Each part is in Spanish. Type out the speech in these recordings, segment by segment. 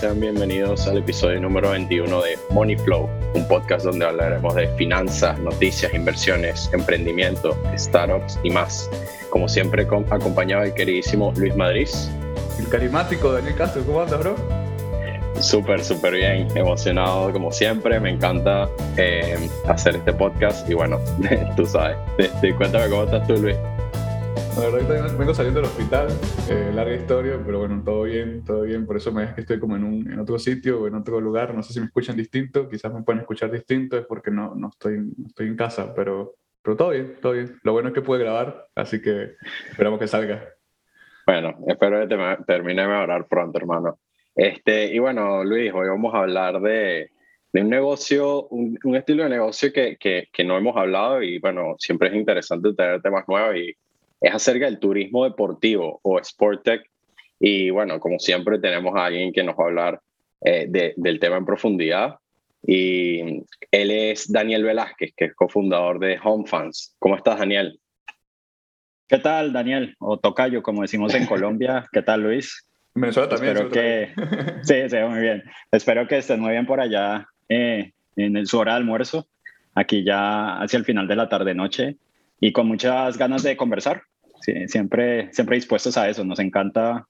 sean bienvenidos al episodio número 21 de Money Flow, un podcast donde hablaremos de finanzas, noticias, inversiones, emprendimiento, startups y más. Como siempre, acompañado del queridísimo Luis Madrid. El carismático Daniel Castro, ¿cómo andas, bro? Súper, súper bien, emocionado como siempre, me encanta eh, hacer este podcast y bueno, tú sabes, cuéntame cómo estás tú, Luis. La verdad que vengo saliendo del hospital, eh, larga historia, pero bueno, todo bien, todo bien. Por eso me es que estoy como en, un, en otro sitio o en otro lugar. No sé si me escuchan distinto, quizás me pueden escuchar distinto, es porque no, no, estoy, no estoy en casa, pero, pero todo bien, todo bien. Lo bueno es que pude grabar, así que esperamos que salga. Bueno, espero que te, termine de mejorar pronto, hermano. Este, y bueno, Luis, hoy vamos a hablar de, de un negocio, un, un, estilo de negocio que, que, que no hemos hablado y bueno, siempre es interesante tener temas nuevos y es acerca del turismo deportivo o Sport Tech. Y bueno, como siempre tenemos a alguien que nos va a hablar eh, del tema en profundidad. Y él es Daniel Velázquez, que es cofundador de Home Fans. ¿Cómo estás, Daniel? ¿Qué tal, Daniel? O Tocayo, como decimos en Colombia. ¿Qué tal, Luis? Venezuela también. Espero que... sí, sí, muy bien. Espero que estén muy bien por allá eh, en su hora de almuerzo. Aquí ya hacia el final de la tarde-noche y con muchas ganas de conversar. Sí, siempre, siempre dispuestos a eso. Nos encanta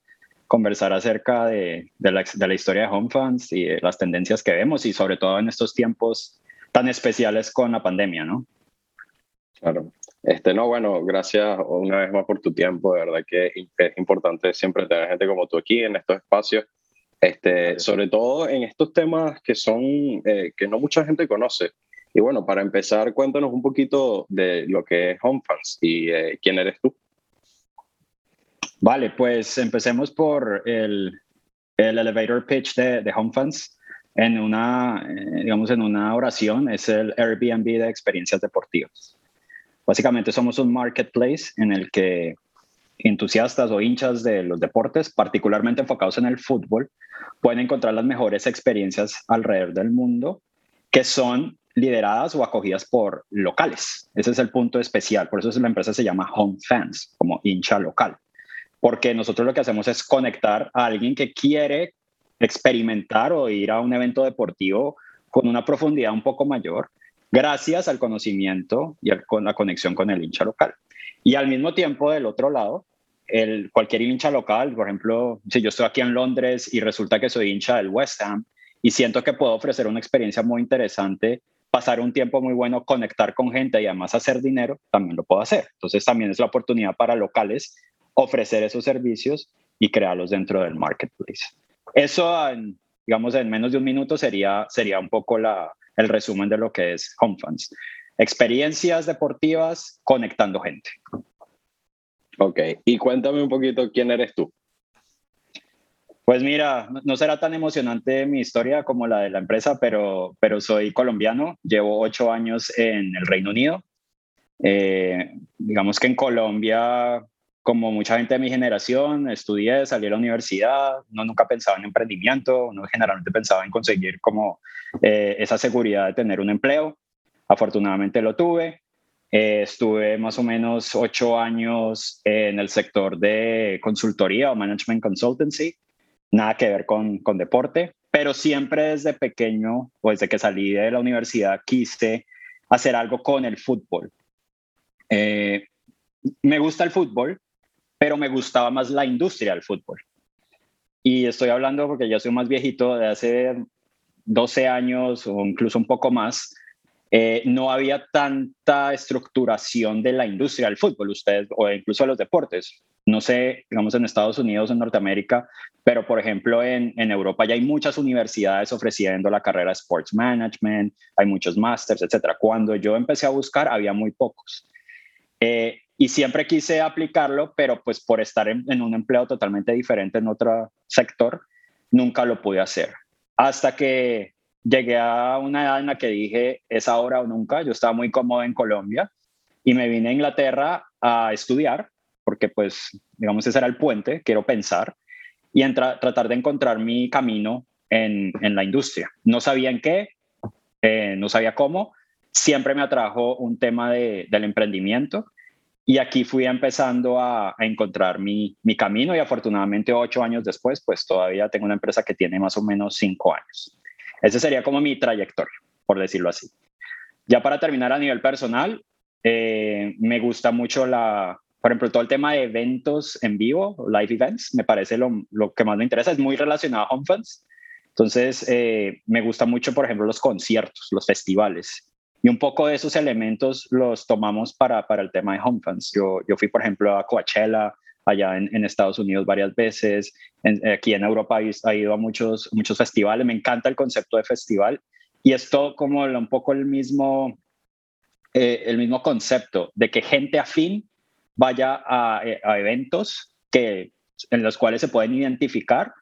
conversar acerca de, de, la, de la historia de Home Fans y las tendencias que vemos y sobre todo en estos tiempos tan especiales con la pandemia, ¿no? Claro. Este, no, bueno, gracias una vez más por tu tiempo. De verdad que es importante siempre tener gente como tú aquí en estos espacios. Este, sobre todo en estos temas que son, eh, que no mucha gente conoce. Y bueno, para empezar, cuéntanos un poquito de lo que es HomeFans y eh, quién eres tú. Vale, pues empecemos por el, el elevator pitch de, de HomeFans. En una, eh, digamos, en una oración es el Airbnb de experiencias deportivas. Básicamente somos un marketplace en el que entusiastas o hinchas de los deportes, particularmente enfocados en el fútbol, pueden encontrar las mejores experiencias alrededor del mundo que son lideradas o acogidas por locales. Ese es el punto especial. Por eso la empresa se llama Home Fans, como hincha local. Porque nosotros lo que hacemos es conectar a alguien que quiere experimentar o ir a un evento deportivo con una profundidad un poco mayor, gracias al conocimiento y con la conexión con el hincha local. Y al mismo tiempo, del otro lado, el, cualquier hincha local, por ejemplo, si yo estoy aquí en Londres y resulta que soy hincha del West Ham y siento que puedo ofrecer una experiencia muy interesante pasar un tiempo muy bueno, conectar con gente y además hacer dinero, también lo puedo hacer. Entonces también es la oportunidad para locales ofrecer esos servicios y crearlos dentro del marketplace. Eso, digamos, en menos de un minuto sería, sería un poco la, el resumen de lo que es HomeFans. Experiencias deportivas conectando gente. Ok, y cuéntame un poquito quién eres tú. Pues mira, no será tan emocionante mi historia como la de la empresa, pero, pero soy colombiano, llevo ocho años en el Reino Unido. Eh, digamos que en Colombia, como mucha gente de mi generación, estudié, salí a la universidad, no nunca pensaba en emprendimiento, no generalmente pensaba en conseguir como eh, esa seguridad de tener un empleo. Afortunadamente lo tuve. Eh, estuve más o menos ocho años en el sector de consultoría o management consultancy nada que ver con, con deporte, pero siempre desde pequeño o desde que salí de la universidad quise hacer algo con el fútbol. Eh, me gusta el fútbol, pero me gustaba más la industria del fútbol. Y estoy hablando porque ya soy más viejito, de hace 12 años o incluso un poco más, eh, no había tanta estructuración de la industria del fútbol, ustedes, o incluso de los deportes. No sé, digamos en Estados Unidos, en Norteamérica, pero por ejemplo en, en Europa ya hay muchas universidades ofreciendo la carrera de Sports Management, hay muchos másters, etcétera. Cuando yo empecé a buscar, había muy pocos. Eh, y siempre quise aplicarlo, pero pues por estar en, en un empleo totalmente diferente en otro sector, nunca lo pude hacer. Hasta que llegué a una edad en la que dije, es ahora o nunca. Yo estaba muy cómodo en Colombia y me vine a Inglaterra a estudiar, porque pues, digamos, ese era el puente, quiero pensar, y tratar de encontrar mi camino en, en la industria. No sabía en qué, eh, no sabía cómo, siempre me atrajo un tema de, del emprendimiento Y aquí fui empezando a, encontrar mi, mi, camino y afortunadamente ocho años después, pues todavía tengo una empresa que tiene más o menos cinco años. Ese sería como mi trayectoria, por decirlo así. Ya para terminar a nivel personal, eh, me gusta mucho la, por ejemplo, todo el tema de eventos en vivo, live events, me parece lo, lo que más me interesa, es muy relacionado a HomeFans. Entonces, eh, me gusta mucho, por ejemplo, los conciertos, los festivales. Y un poco de esos elementos los tomamos para, para el tema de HomeFans. Yo, yo fui, por ejemplo, a Coachella, allá en, Estados Unidos varias veces. aquí en Europa he, ido a muchos, muchos festivales. Me encanta el concepto de festival. Y esto como un poco el mismo, eh, el mismo concepto de que gente afín vaya a, eh, a eventos que, en los cuales se pueden identificar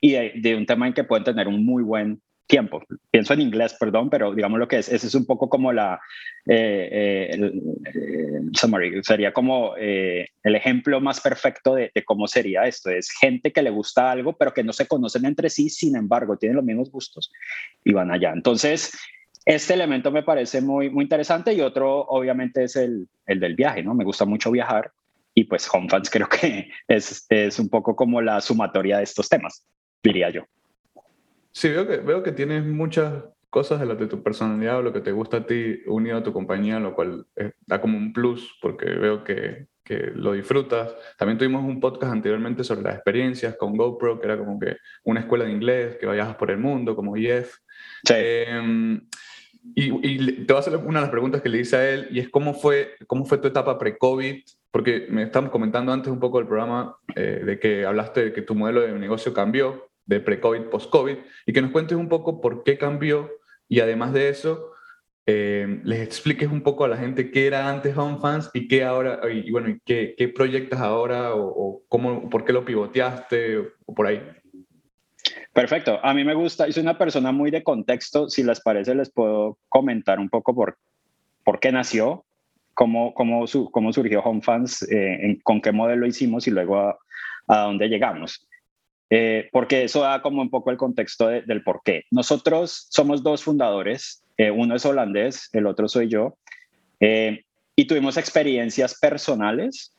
y de, un tema en que pueden tener un muy buen tiempo. Pienso en inglés, perdón, pero digamos lo que es, ese es un poco como la, eh, eh, el, summary, sería como el ejemplo más perfecto de, de, cómo sería esto. Es gente que le gusta algo, pero que no se conocen entre sí, sin embargo, tienen los mismos gustos y van allá. Entonces, este elemento me parece muy, muy interesante y otro obviamente es el, el del viaje, ¿no? Me gusta mucho viajar y pues HomeFans creo que es, es un poco como la sumatoria de estos temas, diría yo. Sí, veo que, veo que tienes muchas cosas de, las de tu personalidad o lo que te gusta a ti unido a tu compañía, lo cual eh, da como un plus porque veo que, que, lo disfrutas. También tuvimos un podcast anteriormente sobre las experiencias con GoPro, que era como que una escuela de inglés, que viajas por el mundo, como IF. Sí. Eh, y, te voy a hacer una de las preguntas que le hice a él, y es cómo fue, cómo fue tu etapa pre-COVID, porque me estamos comentando antes un poco del programa eh, de que hablaste de que tu modelo de negocio cambió de pre-COVID, post-COVID, y que nos cuentes un poco por qué cambió, y además de eso, eh, les expliques un poco a la gente qué era antes HomeFans y qué ahora, y, bueno, y qué, qué proyectas ahora, o, cómo, por qué lo pivoteaste, o por ahí. Perfecto. A mí me gusta, soy una persona muy de contexto. Si les parece, les puedo comentar un poco por, por qué nació, cómo, cómo, su, cómo surgió HomeFans, eh, con qué modelo hicimos y luego a dónde llegamos. Eh, porque eso da como un poco el contexto del por qué. Nosotros somos dos fundadores, eh, uno es holandés, el otro soy yo, y tuvimos experiencias personales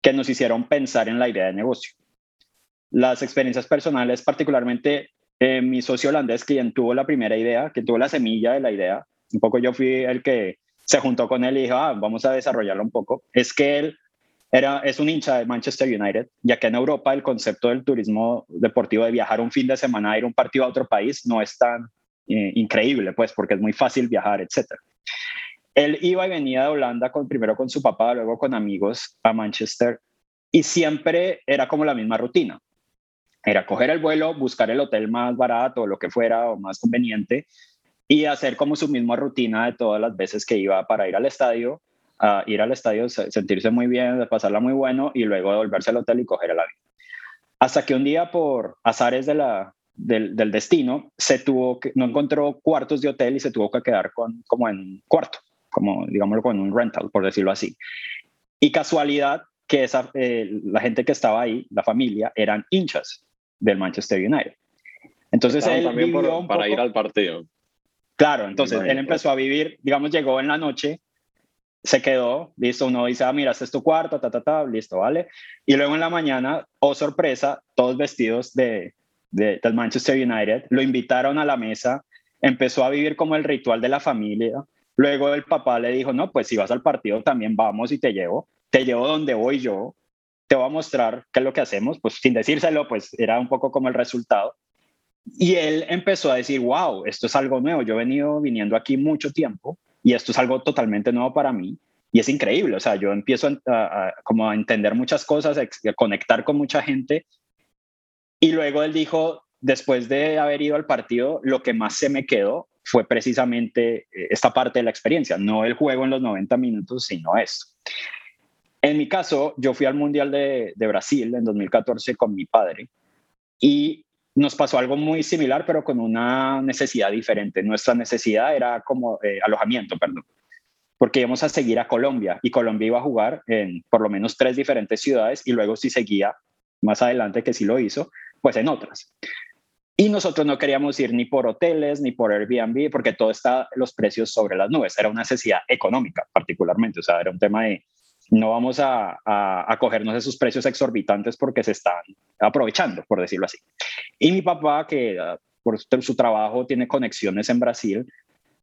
que nos hicieron pensar en la idea de negocio las experiencias personales, particularmente eh, mi socio holandés, quien tuvo la primera idea, que tuvo la semilla de la idea, un poco yo fui el que se juntó con él y dijo, ah, vamos a desarrollarlo un poco, es que él era, es un hincha de Manchester United, ya que en Europa el concepto del turismo deportivo de viajar un fin de semana, ir un partido a otro país, no es tan eh, increíble, pues, porque es muy fácil viajar, etc. Él iba y venía de Holanda con, primero con su papá, luego con amigos a Manchester, y siempre era como la misma rutina era coger el vuelo, buscar el hotel más barato lo que fuera o más conveniente y hacer como su misma rutina de todas las veces que iba para ir al estadio, a ir al estadio, sentirse muy bien, pasarla muy bueno y luego devolverse al hotel y coger el avión. Hasta que un día por azares de la, del, destino se tuvo que, no encontró cuartos de hotel y se tuvo que quedar con, como en un cuarto, como digámoslo con un rental, por decirlo así. Y casualidad que esa, eh, la gente que estaba ahí, la familia, eran hinchas del Manchester United. Entonces él también para ir al partido. Claro, entonces él empezó a vivir, digamos, llegó en la noche, se quedó, listo, uno dice, ah, mira, este es tu cuarto, ta, ta, ta, listo, ¿vale? Y luego en la mañana, oh sorpresa, todos vestidos de, de, del Manchester United, lo invitaron a la mesa, empezó a vivir como el ritual de la familia. Luego el papá le dijo, no, pues si vas al partido también vamos y te llevo, te llevo donde voy yo, te voy a mostrar qué es lo que hacemos, pues sin decírselo, pues era un poco como el resultado. Y él empezó a decir, wow, esto es algo nuevo, yo he venido viniendo aquí mucho tiempo y esto es algo totalmente nuevo para mí y es increíble, o sea, yo empiezo a, como a entender muchas cosas, a conectar con mucha gente y luego él dijo, después de haber ido al partido, lo que más se me quedó fue precisamente eh, esta parte de la experiencia, no el juego en los 90 minutos, sino esto. En mi caso, yo fui al Mundial de, Brasil en 2014 con mi padre y nos pasó algo muy similar, pero con una necesidad diferente. Nuestra necesidad era como eh, alojamiento, perdón, porque íbamos a seguir a Colombia y Colombia iba a jugar en por lo menos tres diferentes ciudades y luego si seguía más adelante, que sí lo hizo, pues en otras. Y nosotros no queríamos ir ni por hoteles ni por Airbnb porque todo está los precios sobre las nubes. Era una necesidad económica particularmente, o sea, era un tema de No vamos a, a, a cogernos esos precios exorbitantes porque se están aprovechando, por decirlo así. Y mi papá, que ah, por su trabajo tiene conexiones en Brasil,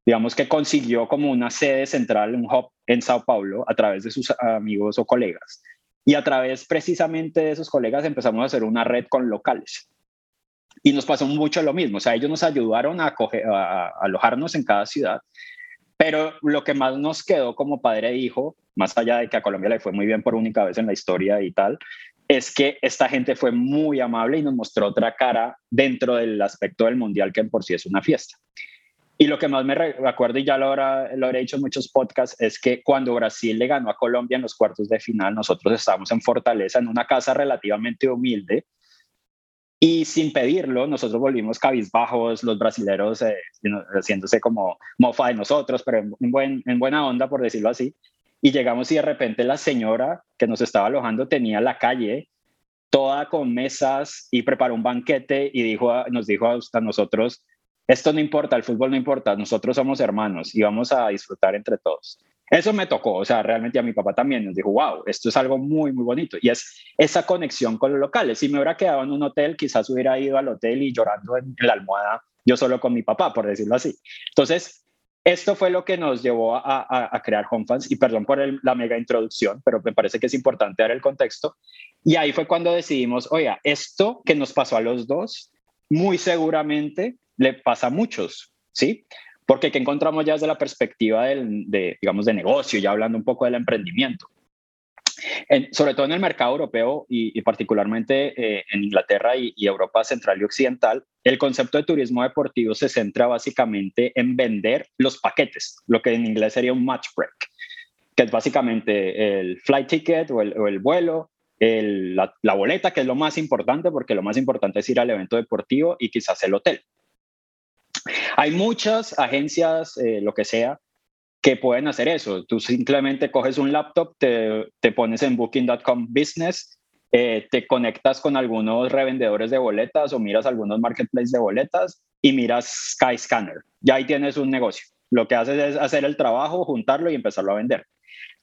digamos que consiguió como una sede central, un hub en Sao Paulo a través de sus amigos o colegas. Y a través precisamente de esos colegas empezamos a hacer una red con locales. Y nos pasó mucho lo mismo, o sea, ellos nos ayudaron a, a, alojarnos en cada ciudad, pero lo que más nos quedó como padre e hijo, más allá de que a Colombia le fue muy bien por única vez en la historia y tal, es que esta gente fue muy amable y nos mostró otra cara dentro del aspecto del mundial que por sí es una fiesta. Y lo que más me acuerdo, y ya lo, lo habré dicho en muchos podcasts, es que cuando Brasil le ganó a Colombia en los cuartos de final, nosotros estábamos en Fortaleza, en una casa relativamente humilde, y sin pedirlo, nosotros volvimos cabizbajos, los brasileros eh, haciéndose como mofa de nosotros, pero en, buen, en buena onda, por decirlo así. Y llegamos y de repente la señora que nos estaba alojando tenía la calle toda con mesas y preparó un banquete y dijo nos dijo a nosotros, esto no importa, el fútbol no importa, nosotros somos hermanos y vamos a disfrutar entre todos. Eso me tocó, o sea, realmente a mi papá también nos dijo, wow, esto es algo muy, muy bonito. Y es esa conexión con los locales. Si me hubiera quedado en un hotel, quizás hubiera ido al hotel y llorando en, la almohada, yo solo con mi papá, por decirlo así. Entonces, esto fue lo que nos llevó a, crear HomeFans y perdón por la mega introducción, pero me parece que es importante dar el contexto. Y ahí fue cuando decidimos, oiga, esto que nos pasó a los dos, muy seguramente le pasa a muchos, ¿sí? Porque que encontramos ya desde la perspectiva de, digamos, de negocio, ya hablando un poco del emprendimiento. sobre todo en el mercado europeo y, particularmente eh, en Inglaterra y, Europa central y occidental, el concepto de turismo deportivo se centra básicamente en vender los paquetes, lo que en inglés sería un match break, que es básicamente el flight ticket o el, vuelo, el, la, la, boleta, que es lo más importante, porque lo más importante es ir al evento deportivo y quizás el hotel. Hay muchas agencias, eh, lo que sea, que pueden hacer eso. Tú simplemente coges un laptop, te, te pones en booking.com business, eh, te conectas con algunos revendedores de boletas o miras algunos marketplaces de boletas y miras Skyscanner. Ya ahí tienes un negocio. Lo que haces es hacer el trabajo, juntarlo y empezarlo a vender.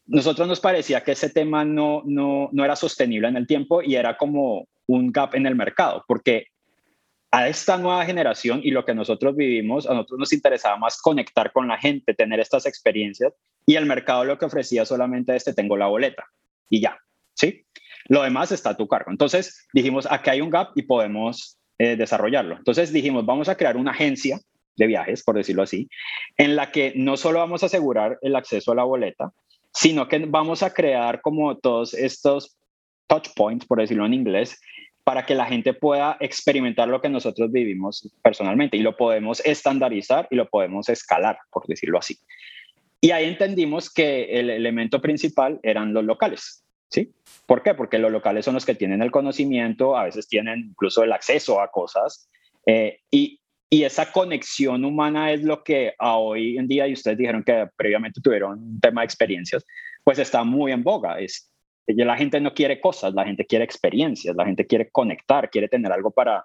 Nosotros nos parecía que ese tema no, no, no era sostenible en el tiempo y era como un gap en el mercado, porque a esta nueva generación y lo que nosotros vivimos, a nosotros nos interesaba más conectar con la gente, tener estas experiencias y el mercado lo que ofrecía solamente este, tengo la boleta y ya, ¿sí? Lo demás está a tu cargo. Entonces dijimos, aquí hay un gap y podemos eh, desarrollarlo. Entonces dijimos, vamos a crear una agencia de viajes, por decirlo así, en la que no solo vamos a asegurar el acceso a la boleta, sino que vamos a crear como todos estos touch points, por decirlo en inglés, para que la gente pueda experimentar lo que nosotros vivimos personalmente y lo podemos estandarizar y lo podemos escalar, por decirlo así. Y ahí entendimos que el elemento principal eran los locales. ¿Sí? ¿Por qué? Porque los locales son los que tienen el conocimiento, a veces tienen incluso el acceso a cosas eh, y, y, esa conexión humana es lo que a hoy en día, y ustedes dijeron que previamente tuvieron un tema de experiencias, pues está muy en boga. Es la gente no quiere cosas, la gente quiere experiencias, la gente quiere conectar, quiere tener algo para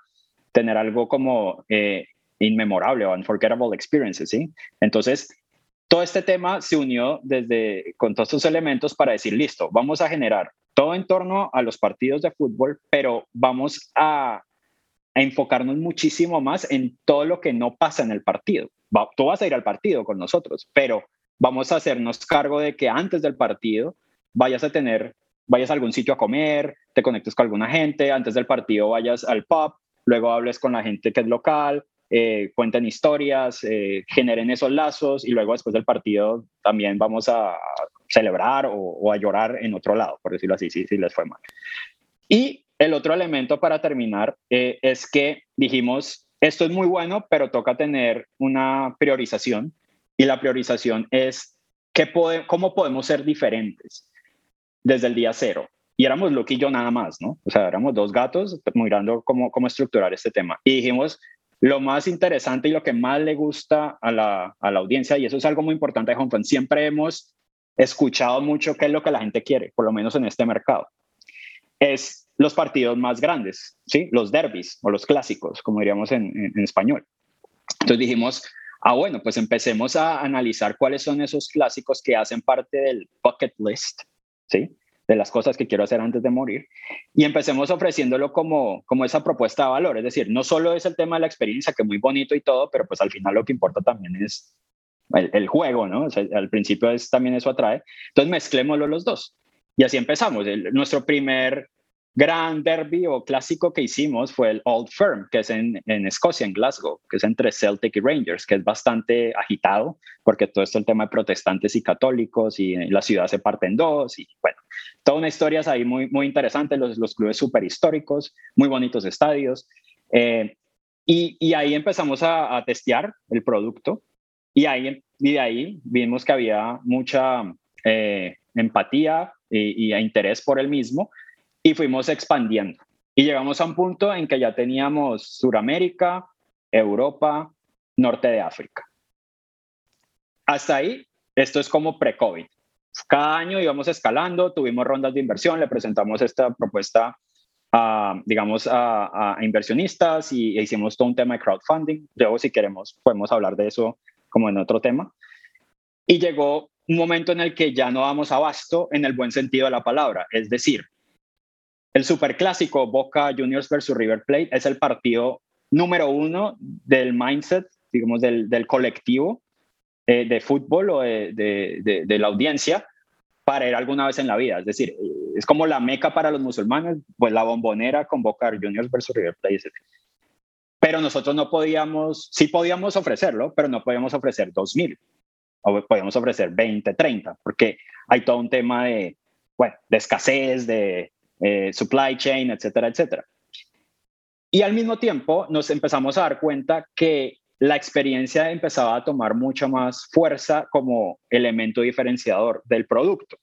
tener algo como eh, inmemorable o unforgettable experiences, ¿sí? Entonces, todo este tema se unió desde con todos estos elementos para decir, listo, vamos a generar todo en torno a los partidos de fútbol, pero vamos a, a enfocarnos muchísimo más en todo lo que no pasa en el partido. tú vas a ir al partido con nosotros, pero vamos a hacernos cargo de que antes del partido vayas a tener vayas a algún sitio a comer, te conectes con alguna gente, antes del partido vayas al pub, luego hables con la gente que es local, eh, cuenten historias, eh, generen esos lazos y luego después del partido también vamos a celebrar o, a llorar en otro lado, por decirlo así, si, si les fue mal. Y el otro elemento para terminar eh, es que dijimos, esto es muy bueno, pero toca tener una priorización y la priorización es ¿qué cómo podemos ser diferentes desde el día cero. Y éramos Luke y yo nada más, ¿no? O sea, éramos dos gatos mirando cómo, cómo estructurar este tema. Y dijimos, lo más interesante y lo que más le gusta a la, a la audiencia, y eso es algo muy importante de HomeFan, siempre hemos escuchado mucho qué es lo que la gente quiere, por lo menos en este mercado, es los partidos más grandes, ¿sí? Los derbis o los clásicos, como diríamos en, en español. Entonces dijimos, ah, bueno, pues empecemos a analizar cuáles son esos clásicos que hacen parte del bucket list ¿sí? De las cosas que quiero hacer antes de morir. Y empecemos ofreciéndolo como, como esa propuesta de valor. Es decir, no solo es el tema de la experiencia, que es muy bonito y todo, pero pues al final lo que importa también es el, juego, ¿no? al principio es, también eso atrae. Entonces mezclémoslo los dos. Y así empezamos. nuestro primer gran derby o clásico que hicimos fue el Old Firm, que es en, en, Escocia, en Glasgow, que es entre Celtic y Rangers, que es bastante agitado, porque todo esto es el tema de protestantes y católicos, y la ciudad se parte en dos, y bueno, toda una historia ahí muy, muy interesante, los, los clubes súper históricos, muy bonitos estadios, eh, y, y, ahí empezamos a, a, testear el producto, y, ahí, y de ahí vimos que había mucha eh, empatía y, y interés por el mismo, y fuimos expandiendo. Y llegamos a un punto en que ya teníamos Suramérica, Europa, norte de África. Hasta ahí, esto es como pre-COVID. Cada año íbamos escalando, tuvimos rondas de inversión, le presentamos esta propuesta a, digamos, a, inversionistas y hicimos todo un tema de crowdfunding. Luego, si queremos, podemos hablar de eso como en otro tema. Y llegó un momento en el que ya no damos abasto en el buen sentido de la palabra, es decir, el superclásico Boca Juniors versus River Plate es el partido número uno del mindset, digamos, del, colectivo eh, de fútbol o de, la audiencia para ir alguna vez en la vida. Es decir, es como la meca para los musulmanes, pues la bombonera con Boca Juniors versus River Plate. Pero nosotros no podíamos, sí podíamos ofrecerlo, pero no podíamos ofrecer 2.000 o podíamos ofrecer 20, 30, porque hay todo un tema de, bueno, de escasez, de, eh, supply chain, etcétera, etcétera. Y al mismo tiempo nos empezamos a dar cuenta que la experiencia empezaba a tomar mucha más fuerza como elemento diferenciador del producto.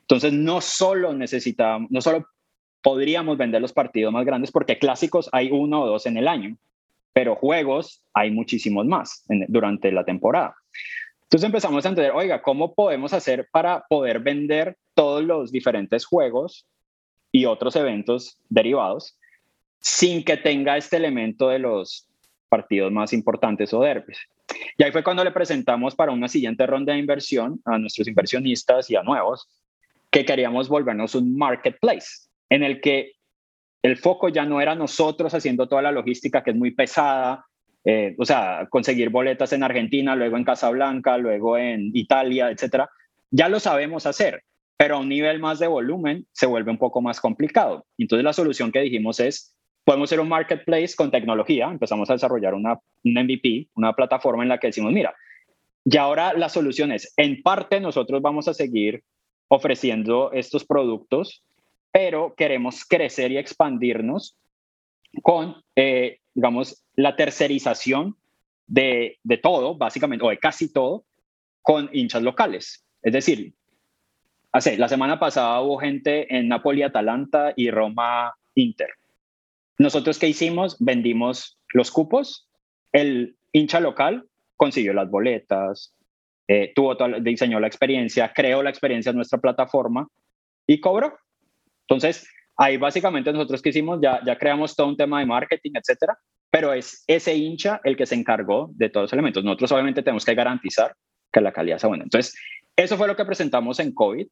Entonces, no solo necesitábamos, no solo podríamos vender los partidos más grandes, porque clásicos hay uno o dos en el año, pero juegos hay muchísimos más durante la temporada. Entonces empezamos a entender, oiga, ¿cómo podemos hacer para poder vender todos los diferentes juegos y otros eventos derivados sin que tenga este elemento de los partidos más importantes o derbis. Y ahí fue cuando le presentamos para una siguiente ronda de inversión a nuestros inversionistas y a nuevos que queríamos volvernos un marketplace en el que el foco ya no era nosotros haciendo toda la logística que es muy pesada, eh, o sea, conseguir boletas en Argentina, luego en Casablanca, luego en Italia, etcétera. Ya lo sabemos hacer pero a un nivel más de volumen se vuelve un poco más complicado. Entonces la solución que dijimos es, podemos ser un marketplace con tecnología, empezamos a desarrollar una, un MVP, una plataforma en la que decimos, mira, y ahora la solución es, en parte nosotros vamos a seguir ofreciendo estos productos, pero queremos crecer y expandirnos con, eh, digamos, la tercerización de, de todo, básicamente, o de casi todo, con hinchas locales. Es decir, la semana pasada hubo gente en Napoli, Atalanta y Roma, Inter. Nosotros qué hicimos? Vendimos los cupos, el hincha local consiguió las boletas, eh, tuvo diseñó la experiencia, creó la experiencia en nuestra plataforma y cobró. Entonces, ahí básicamente nosotros que hicimos, ya, ya creamos todo un tema de marketing, etcétera, pero es ese hincha el que se encargó de todos los elementos. Nosotros obviamente tenemos que garantizar que la calidad sea buena. Entonces, eso fue lo que presentamos en COVID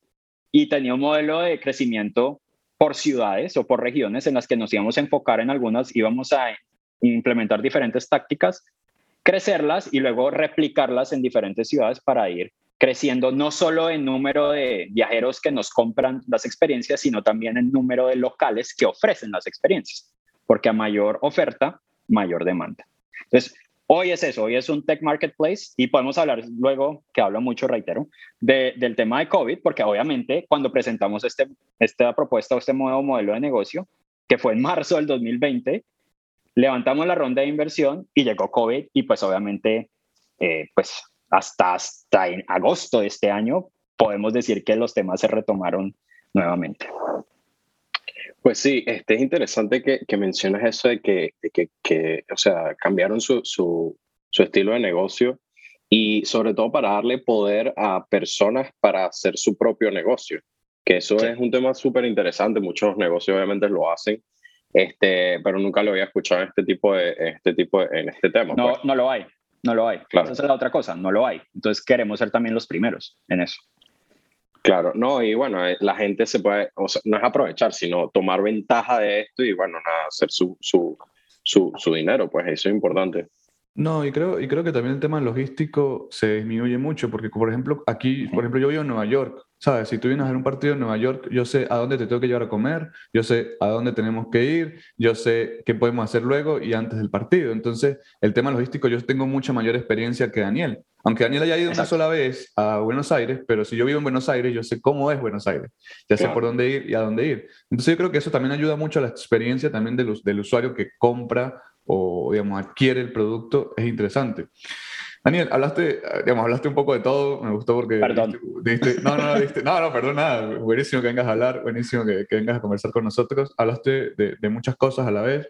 y tenía un modelo de crecimiento por ciudades o por regiones en las que nos íbamos a enfocar en algunas, íbamos a implementar diferentes tácticas, crecerlas y luego replicarlas en diferentes ciudades para ir creciendo no solo en número de viajeros que nos compran las experiencias, sino también en número de locales que ofrecen las experiencias, porque a mayor oferta, mayor demanda. Entonces, Hoy es eso, hoy es un tech marketplace y podemos hablar luego, que hablo mucho, reitero, del tema de COVID, porque obviamente cuando presentamos este, esta propuesta o este nuevo modelo de negocio, que fue en marzo del 2020, levantamos la ronda de inversión y llegó COVID y pues obviamente, eh, pues hasta, hasta en agosto de este año podemos decir que los temas se retomaron nuevamente. Pues sí, este, es interesante que, que mencionas eso de que, que, que, o sea, cambiaron su, su, su, estilo de negocio y sobre todo para darle poder a personas para hacer su propio negocio, que eso es un tema súper interesante, muchos negocios obviamente lo hacen, este, pero nunca lo había escuchado en este tipo de, este tipo en este tema. No, pues. no lo hay, no lo hay. Claro. Esa es la otra cosa, no lo hay. Entonces queremos ser también los primeros en eso. Claro, no, y bueno, eh, la gente se puede, o sea, no es aprovechar, sino tomar ventaja de esto y bueno, hacer su, su, su, su dinero, pues eso es importante. No, y creo, y creo que también el tema logístico se disminuye mucho, porque por ejemplo, aquí, por ejemplo, yo vivo en Nueva York, ¿sabes? Si tú vienes a ver un partido en Nueva York, yo sé a dónde te tengo que llevar a comer, yo sé a dónde tenemos que ir, yo sé qué podemos hacer luego y antes del partido. Entonces, el tema logístico, yo tengo mucha mayor experiencia que Daniel. Aunque Daniel haya ido una sola vez a Buenos Aires, pero si yo vivo en Buenos Aires, yo sé cómo es Buenos Aires, ya sé por dónde ir y a dónde ir. Entonces, yo creo que eso también ayuda mucho a la experiencia también del, del usuario que compra o, digamos, adquiere el producto, es interesante. Daniel, hablaste, digamos, hablaste un poco de todo, me gustó porque... Perdón. no, no, no, no, perdón, nada, buenísimo que vengas a hablar, buenísimo que, que vengas a conversar con nosotros, hablaste de, de muchas cosas a la vez,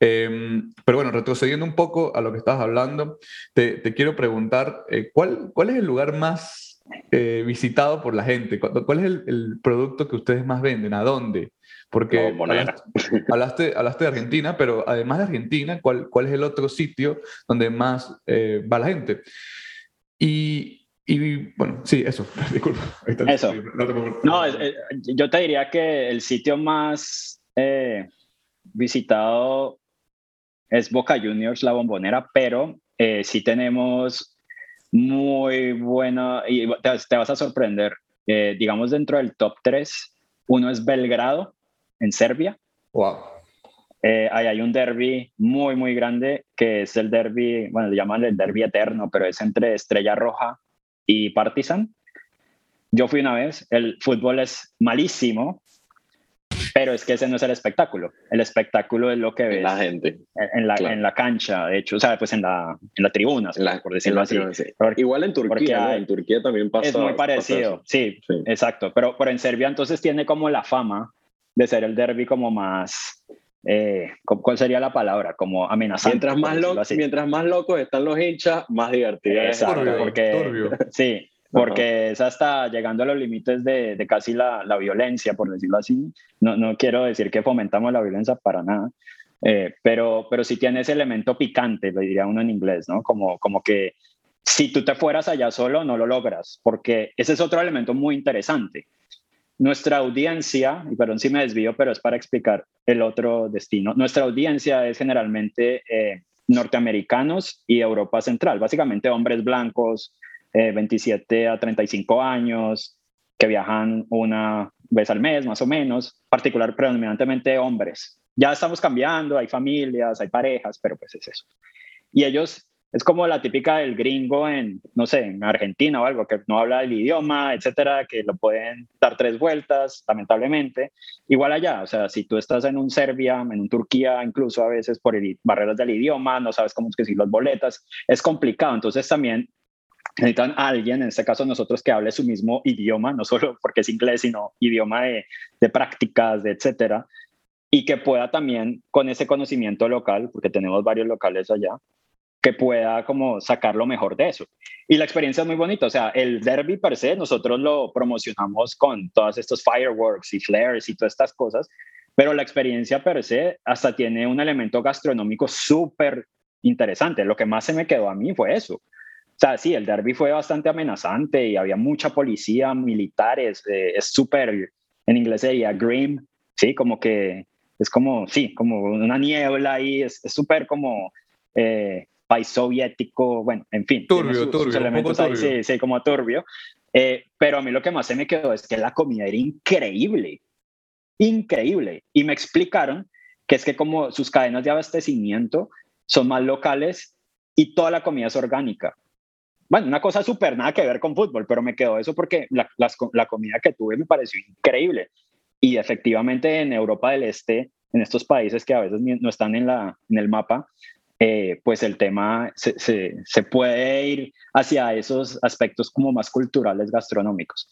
em, pero bueno, retrocediendo un poco a lo que estabas hablando, te, te quiero preguntar, eh, ¿cuál, ¿cuál es el lugar más eh, visitado por la gente? ¿Cuál es el, el, producto que ustedes más venden? ¿A dónde? Porque hablaste, hablaste de Argentina, pero además de Argentina, ¿cuál, cuál es el otro sitio donde más eh, va la gente? Y, y, bueno, sí, eso, disculpa. Eso. No, yo te diría que el sitio más eh, visitado es Boca Juniors, la bombonera, pero eh, sí tenemos muy buena, y te, te vas a sorprender, eh, digamos dentro del top 3, uno es Belgrado, en Serbia. Wow. Eh, ahí hay un derby muy, muy grande que es el derby, bueno, le llaman el derby eterno, pero es entre Estrella Roja y Partizan. Yo fui una vez, el fútbol es malísimo, pero es que ese no es el espectáculo. El espectáculo es lo que ves. La gente. En la, en la cancha, de hecho, o sea, pues en la, en la tribuna, por decirlo así. Igual en Turquía, en Turquía también pasa. Es muy parecido, sí, sí, exacto. Pero, pero en Serbia entonces tiene como la fama de ser el derby como más, eh, ¿cuál sería la palabra? Como amenazante. Mientras más, loco, mientras más locos están los hinchas, más divertido. Exacto, porque, sí, porque es hasta llegando a los límites de, de casi la, la, violencia, por decirlo así. No, no quiero decir que fomentamos la violencia para nada, eh, pero, pero sí tiene ese elemento picante, lo diría uno en inglés, ¿no? Como, como que si tú te fueras allá solo, no lo logras, porque ese es otro elemento muy interesante nuestra audiencia, y perdón si me desvío, pero es para explicar el otro destino, nuestra audiencia es generalmente eh, norteamericanos y Europa Central, básicamente hombres blancos, 27 eh, a 35 años, que viajan una vez al mes más o menos, particular predominantemente hombres. Ya estamos cambiando, hay familias, hay parejas, pero pues es eso. Y ellos es como la típica del gringo en, no sé, en Argentina o algo, que no habla el idioma, etcétera, que lo pueden dar tres vueltas, lamentablemente. Igual allá, o sea, si tú estás en un Serbia, en un Turquía, incluso a veces por barreras del idioma, no sabes cómo es que si las boletas, es complicado. Entonces también necesitan a alguien, en este caso nosotros, que hable su mismo idioma, no solo porque es inglés, sino idioma de, de prácticas, de etcétera, y que pueda también con ese conocimiento local, porque tenemos varios locales allá, que pueda como sacar lo mejor de eso. Y la experiencia es muy bonita, o sea, el derby per se nosotros lo promocionamos con todos estos fireworks y flares y todas estas cosas, pero la experiencia per se hasta tiene un elemento gastronómico súper interesante. Lo que más se me quedó a mí fue eso. O sea, sí, el derby fue bastante amenazante y había mucha policía, militares, eh, es súper, en inglés sería grim, sí, como que es como, sí, como una niebla ahí, es súper como... Eh, país soviético, bueno, en fin. Turbio, turbio, elementos sí, sí, como turbio. Eh, pero a mí lo que más se me quedó es que la comida era increíble, increíble. Y me explicaron que es que como sus cadenas de abastecimiento son más locales y toda la comida es orgánica. Bueno, una cosa súper nada que ver con fútbol, pero me quedó eso porque la, la comida que tuve me pareció increíble. Y efectivamente en Europa del Este, en estos países que a veces no están en, la, en el mapa, eh, pues el tema se, puede ir hacia esos aspectos como más culturales gastronómicos.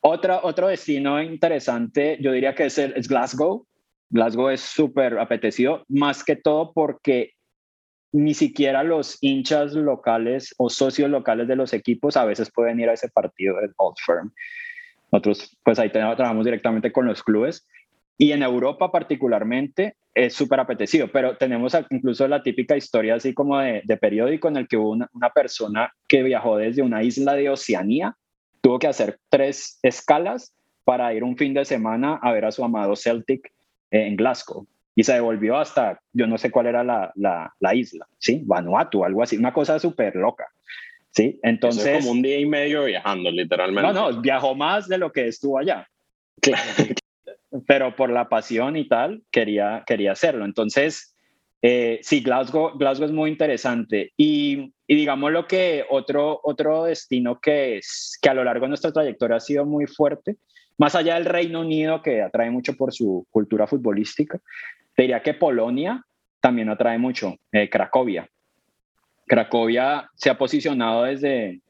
Otra, otro destino interesante, yo diría que es, es Glasgow. Glasgow es súper apetecido, más que todo porque ni siquiera los hinchas locales o socios locales de los equipos a veces pueden ir a ese partido del Old Firm. Nosotros, pues ahí trabajamos directamente con los clubes y en Europa particularmente es súper apetecido, pero tenemos incluso la típica historia así como de, periódico en el que hubo una, persona que viajó desde una isla de Oceanía tuvo que hacer tres escalas para ir un fin de semana a ver a su amado Celtic en Glasgow. Y se devolvió hasta, yo no sé cuál era la, la, isla, ¿sí? Vanuatu, algo así, una cosa súper loca. ¿sí? Entonces... es como un día y medio viajando, literalmente. No, no, viajó más de lo que estuvo allá. Pero por la pasión y tal, quería, quería hacerlo. Entonces, eh, sí, Glasgow, Glasgow es muy interesante. Y, y, digamos lo que otro, otro destino que, es, que a lo largo de nuestra trayectoria ha sido muy fuerte, más allá del Reino Unido, que atrae mucho por su cultura futbolística, diría que Polonia también atrae mucho, eh, Cracovia. Cracovia se ha posicionado desde,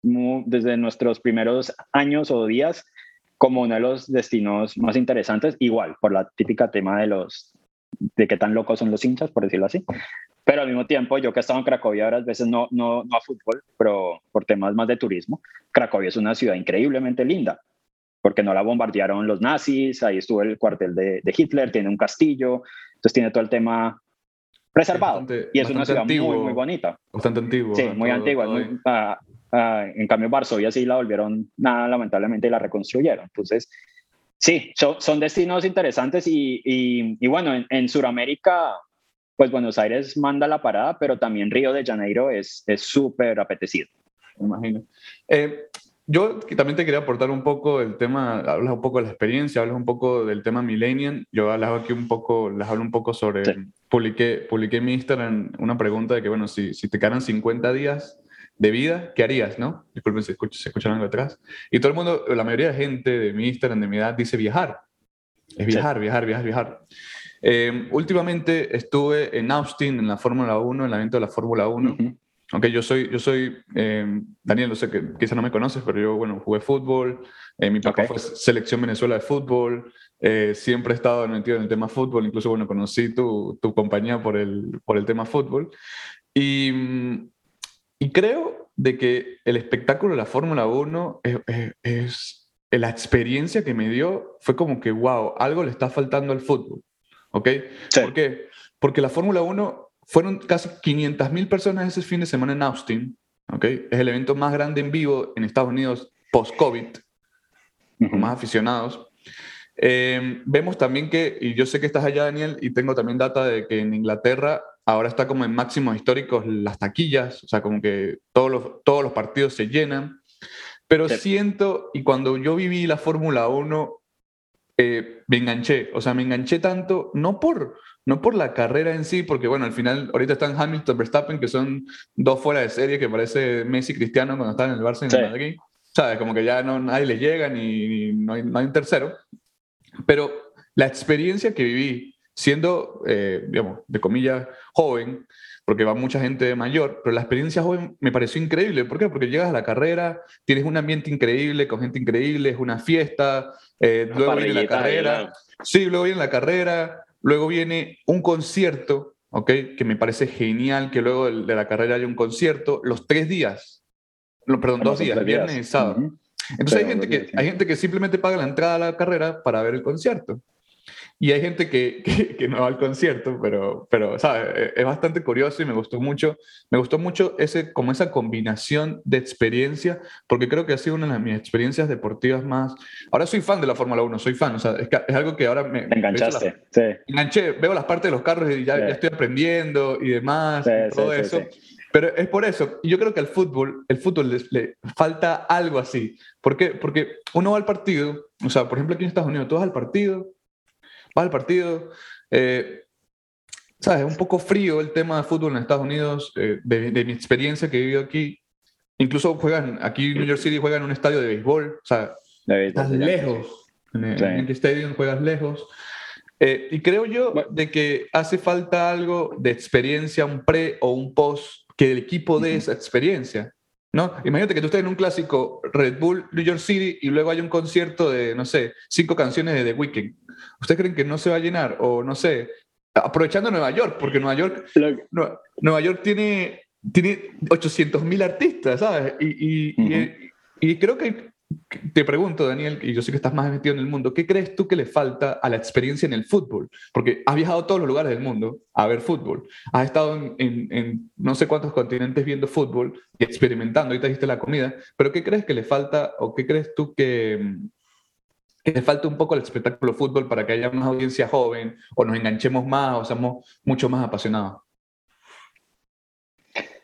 desde nuestros primeros años o días como uno de los destinos más interesantes, igual por la típica tema de los de qué tan locos son los hinchas, por decirlo así. Pero al mismo tiempo, yo que he estado en Cracovia varias veces, no, no, no a fútbol, pero por temas más de turismo, Cracovia es una ciudad increíblemente linda, porque no la bombardearon los nazis, ahí estuvo el cuartel de, de Hitler, tiene un castillo, entonces tiene todo el tema preservado. y es una ciudad muy, muy bonita. Bastante antiguo. Sí, muy antigua. Ah, ah, en cambio, Varsovia sí la volvieron nada, lamentablemente, y la reconstruyeron. Entonces, sí, son, son destinos interesantes y, y, bueno, en, Sudamérica, pues Buenos Aires manda la parada, pero también Río de Janeiro es súper apetecido. Me imagino. Eh, yo también te quería aportar un poco el tema, hablas un poco de la experiencia, hablas un poco del tema millennial. Yo hago aquí un poco, les hablo un poco sobre, publiqué, publiqué en mi Instagram una pregunta de que, bueno, si, si te quedaran 50 días de vida, ¿qué harías, no? Disculpen si se escuchan algo atrás. Y todo el mundo, la mayoría de gente de mi Instagram, de mi edad, dice viajar. Es viajar, viajar, viajar, viajar. Eh, últimamente estuve en Austin, en la Fórmula 1, en el evento de la Fórmula 1. Aunque yo soy, yo soy eh, Daniel, no sé que quizá no me conoces, pero yo, bueno, jugué fútbol, eh, mi papá fue selección Venezuela de fútbol, eh, siempre he estado metido en el tema fútbol, incluso, bueno, conocí tu, tu compañía por el, por el tema fútbol. Y, y, creo de que el espectáculo de la Fórmula 1 es, es, la experiencia que me dio, fue como que, wow, algo le está faltando al fútbol, ¿ok? ¿Por qué? Porque la Fórmula 1 fueron casi 500.000 personas ese fin de semana en Austin. ¿okay? Es el evento más grande en vivo en Estados Unidos post-COVID, con más aficionados. Em, vemos también que, y yo sé que estás allá, Daniel, y tengo también data de que en Inglaterra ahora está como en máximos históricos las taquillas, o sea, como que todos los, todos los partidos se llenan. Pero siento, y cuando yo viví la Fórmula 1, eh, me enganché, o sea, me enganché tanto, no por, no por la carrera en sí, porque bueno, al final ahorita están Hamilton, Verstappen, que son dos fuera de serie, que parece Messi Cristiano cuando están en el Barça y en el Madrid. ¿Sabes? Como que ya no, nadie le llega ni, no, hay, un tercero. Pero la experiencia que viví siendo, eh, digamos, de comillas, joven, porque va mucha gente mayor, pero la experiencia joven me pareció increíble. ¿Por qué? Porque llegas a la carrera, tienes un ambiente increíble, con gente increíble, es una fiesta, eh, luego viene la carrera. Sí, luego viene la carrera, Luego viene un concierto, ¿ok? Que me parece genial que luego de, la carrera haya un concierto, los tres días, no, perdón, dos días, viernes y sábado. Entonces hay gente, que, hay gente que simplemente paga la entrada a la carrera para ver el concierto. Y hay gente que, que, no va al concierto, pero, pero ¿sabes? E, es bastante curioso y me gustó mucho. Me gustó mucho ese, como esa combinación de experiencia, porque creo que ha sido una de mis experiencias deportivas más... Ahora soy fan de la Fórmula 1, soy fan, o sea, es, es algo que ahora me... me enganchaste, sí. Enganché, veo las partes de los carros y ya, ya estoy aprendiendo y demás, todo eso. Pero es por eso, y yo creo que al fútbol, el fútbol le, le, falta algo así. ¿Por qué? Porque uno va al partido, o sea, por ejemplo aquí en Estados Unidos, tú vas al partido, va al partido. Eh, ¿Sabes? Un poco frío el tema de fútbol en Estados Unidos, eh, de, mi experiencia que he vivido aquí. Incluso juegan, aquí en New York City juegan en un estadio de béisbol, o sea, estás lejos. En el, sí. Stadium juegas lejos. Eh, y creo yo de que hace falta algo de experiencia, un pre o un post, que el equipo dé esa experiencia. ¿No? Imagínate que tú estés en un clásico Red Bull, New York City, y luego hay un concierto de, no sé, cinco canciones de The Weeknd. ¿Ustedes creen que no se va a llenar? O no sé, aprovechando Nueva York, porque Nueva York, Nueva, York tiene, tiene 800 mil artistas, ¿sabes? Y, y, y, creo que te pregunto, Daniel, y yo sé que estás más metido en el mundo, ¿qué crees tú que le falta a la experiencia en el fútbol? Porque has viajado a todos los lugares del mundo a ver fútbol. Has estado en, no sé cuántos continentes viendo fútbol y experimentando. Ahorita dijiste la comida. Pero ¿qué crees que le falta o qué crees tú que, que le falta un poco al espectáculo fútbol para que haya una audiencia joven o nos enganchemos más o seamos mucho más apasionados?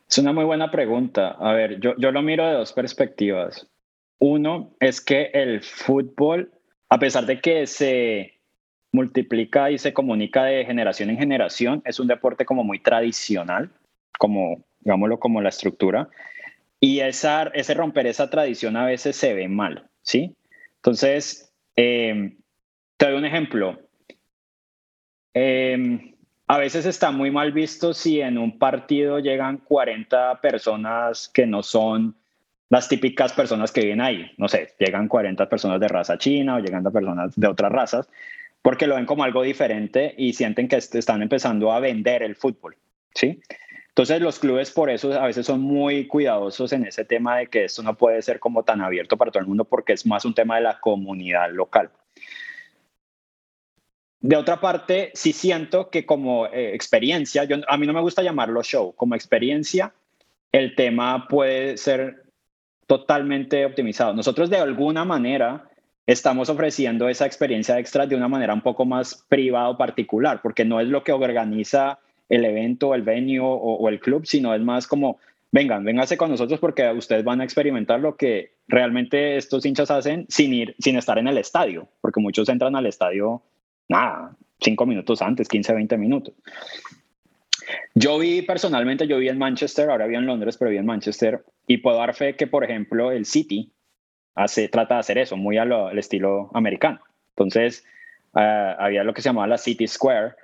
Es una muy buena pregunta. A ver, yo, yo lo miro de dos perspectivas. Uno es que el fútbol, a pesar de que se multiplica y se comunica de generación en generación, es un deporte como muy tradicional, como, digámoslo, como la estructura. Y esa, ese romper esa tradición a veces se ve mal, ¿sí? Entonces, eh, te doy un ejemplo. Eh, a veces está muy mal visto si en un partido llegan 40 personas que no son las típicas personas que viven ahí. No sé, llegan 40 personas de raza china o llegan personas de otras razas, porque lo ven como algo diferente y sienten que están empezando a vender el fútbol, ¿sí? Entonces los clubes por eso a veces son muy cuidadosos en ese tema de que esto no puede ser como tan abierto para todo el mundo porque es más un tema de la comunidad local. De otra parte, sí siento que como eh, experiencia, yo, a mí no me gusta llamarlo show, como experiencia, el tema puede ser totalmente optimizado. Nosotros de alguna manera estamos ofreciendo esa experiencia extra de una manera un poco más privada o particular, porque no es lo que organiza el evento, el venue o, el club, sino es más como, vengan, vénganse con nosotros porque ustedes van a experimentar lo que realmente estos hinchas hacen sin ir, sin estar en el estadio, porque muchos entran al estadio, nada, cinco minutos antes, 15, 20 minutos. Yo vi personalmente, yo vi en Manchester, ahora vi en Londres, pero vi en Manchester, y puedo dar fe que, por ejemplo, el City hace, trata de hacer eso, muy al estilo americano. Entonces, ah, había lo que se llamaba la City Square,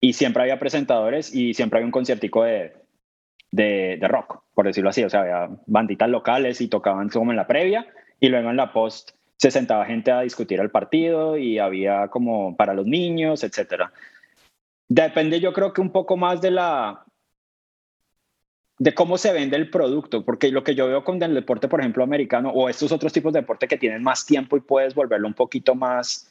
y siempre había presentadores y siempre había un conciertico de, de, de, rock, por decirlo así. O sea, había banditas locales y tocaban como en la previa, y luego en la post se sentaba gente a discutir el partido y había como para los niños, etcétera. Depende yo creo que un poco más de la de cómo se vende el producto, porque lo que yo veo con el deporte, por ejemplo, americano o estos otros tipos de deporte que tienen más tiempo y puedes volverlo un poquito más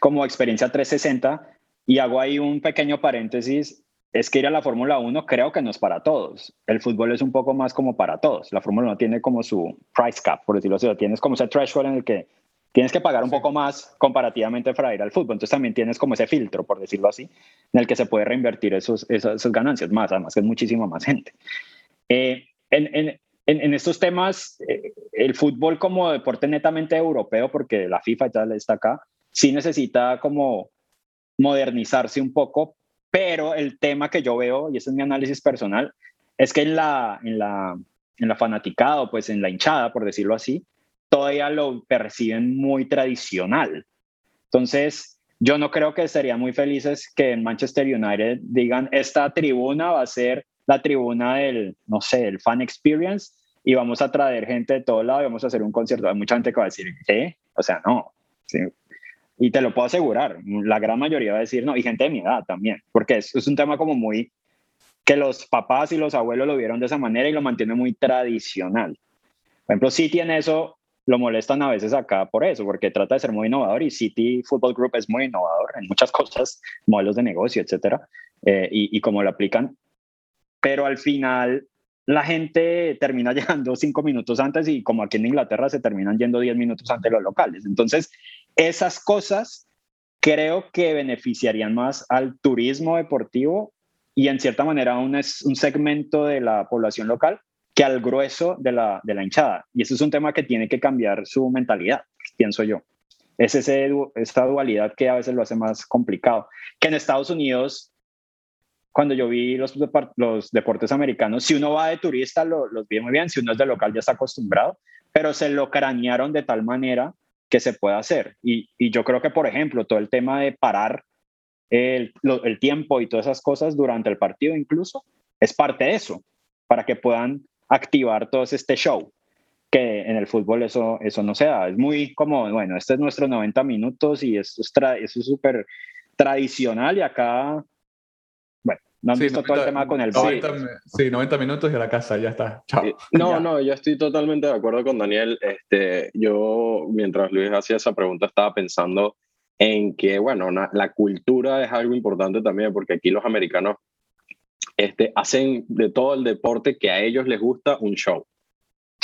como experiencia 360 y hago ahí un pequeño paréntesis, es que ir a la Fórmula 1 creo que no es para todos. El fútbol es un poco más como para todos. La Fórmula 1 tiene como su price cap, por decirlo así, tienes como ese threshold en el que tienes que pagar un poco más comparativamente para ir al fútbol. Entonces también tienes como ese filtro, por decirlo así, en el que se puede reinvertir esos, esas, ganancias más, además que es muchísima más gente. Eh, en, en, en, estos temas, eh, el fútbol como deporte netamente europeo, porque la FIFA ya está acá, sí necesita como modernizarse un poco, pero el tema que yo veo, y ese es mi análisis personal, es que en la, en la, en la fanaticada, pues en la hinchada, por decirlo así, todavía lo perciben muy tradicional. Entonces, yo no creo que serían muy felices que en Manchester United digan, esta tribuna va a ser la tribuna del, no sé, el fan experience y vamos a traer gente de todo lado y vamos a hacer un concierto. Hay mucha gente que va a decir, ¿qué? O sea, no. Y te lo puedo asegurar, la gran mayoría va a decir no, y gente de mi edad también, porque es, un tema como muy que los papás y los abuelos lo vieron de esa manera y lo mantiene muy tradicional. Por ejemplo, sí tiene eso lo molestan a veces acá por eso, porque trata de ser muy innovador y City Football Group es muy innovador en muchas cosas, modelos de negocio, etcétera, eh, y, y cómo lo aplican. Pero al final la gente termina llegando cinco minutos antes y como aquí en Inglaterra se terminan yendo diez minutos antes los locales. Entonces, esas cosas creo que beneficiarían más al turismo deportivo y en cierta manera un, un segmento de la población local que al grueso de la, de la hinchada. Y eso es un tema que tiene que cambiar su mentalidad, pienso yo. Es ese, esta dualidad que a veces lo hace más complicado. Que en Estados Unidos, cuando yo vi los, los deportes americanos, si uno va de turista, lo, los vi muy bien, si uno es de local ya está acostumbrado, pero se lo cranearon de tal manera que se puede hacer. Y, y yo creo que, por ejemplo, todo el tema de parar el, el tiempo y todas esas cosas durante el partido incluso, es parte de eso, para que puedan activar todo este show, que en el fútbol eso, eso no se da. Es muy como, bueno, este es nuestro 90 minutos y esto es súper tradicional y acá, ¿No han visto todo el tema con el 90, sí. 90 minutos y a la casa, ya está. Chao. No, no, yo estoy totalmente de acuerdo con Daniel. Este, yo, mientras Luis hacía esa pregunta, estaba pensando en que, bueno, la cultura es algo importante también, porque aquí los americanos este, hacen de todo el deporte que a ellos les gusta un show.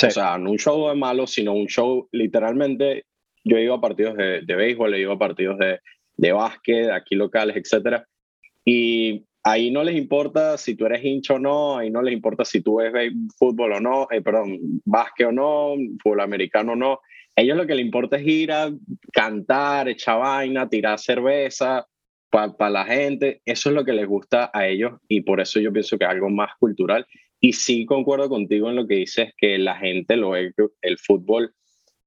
O sea, no un show de malo, sino un show literalmente. Yo he ido a partidos de, de béisbol, he ido a partidos de, de básquet, aquí locales, etcétera. Y ahí no les importa si tú eres hincho o no, ahí no les importa si tú ves fútbol o no, eh, perdón, básquet o no, fútbol americano o no. Ellos lo que les importa es ir a cantar, echar vaina, tirar cerveza para la gente. Eso es lo que les gusta a ellos y por eso yo pienso que es algo más cultural. Y sí concuerdo contigo en lo que dices, que la gente lo ve el fútbol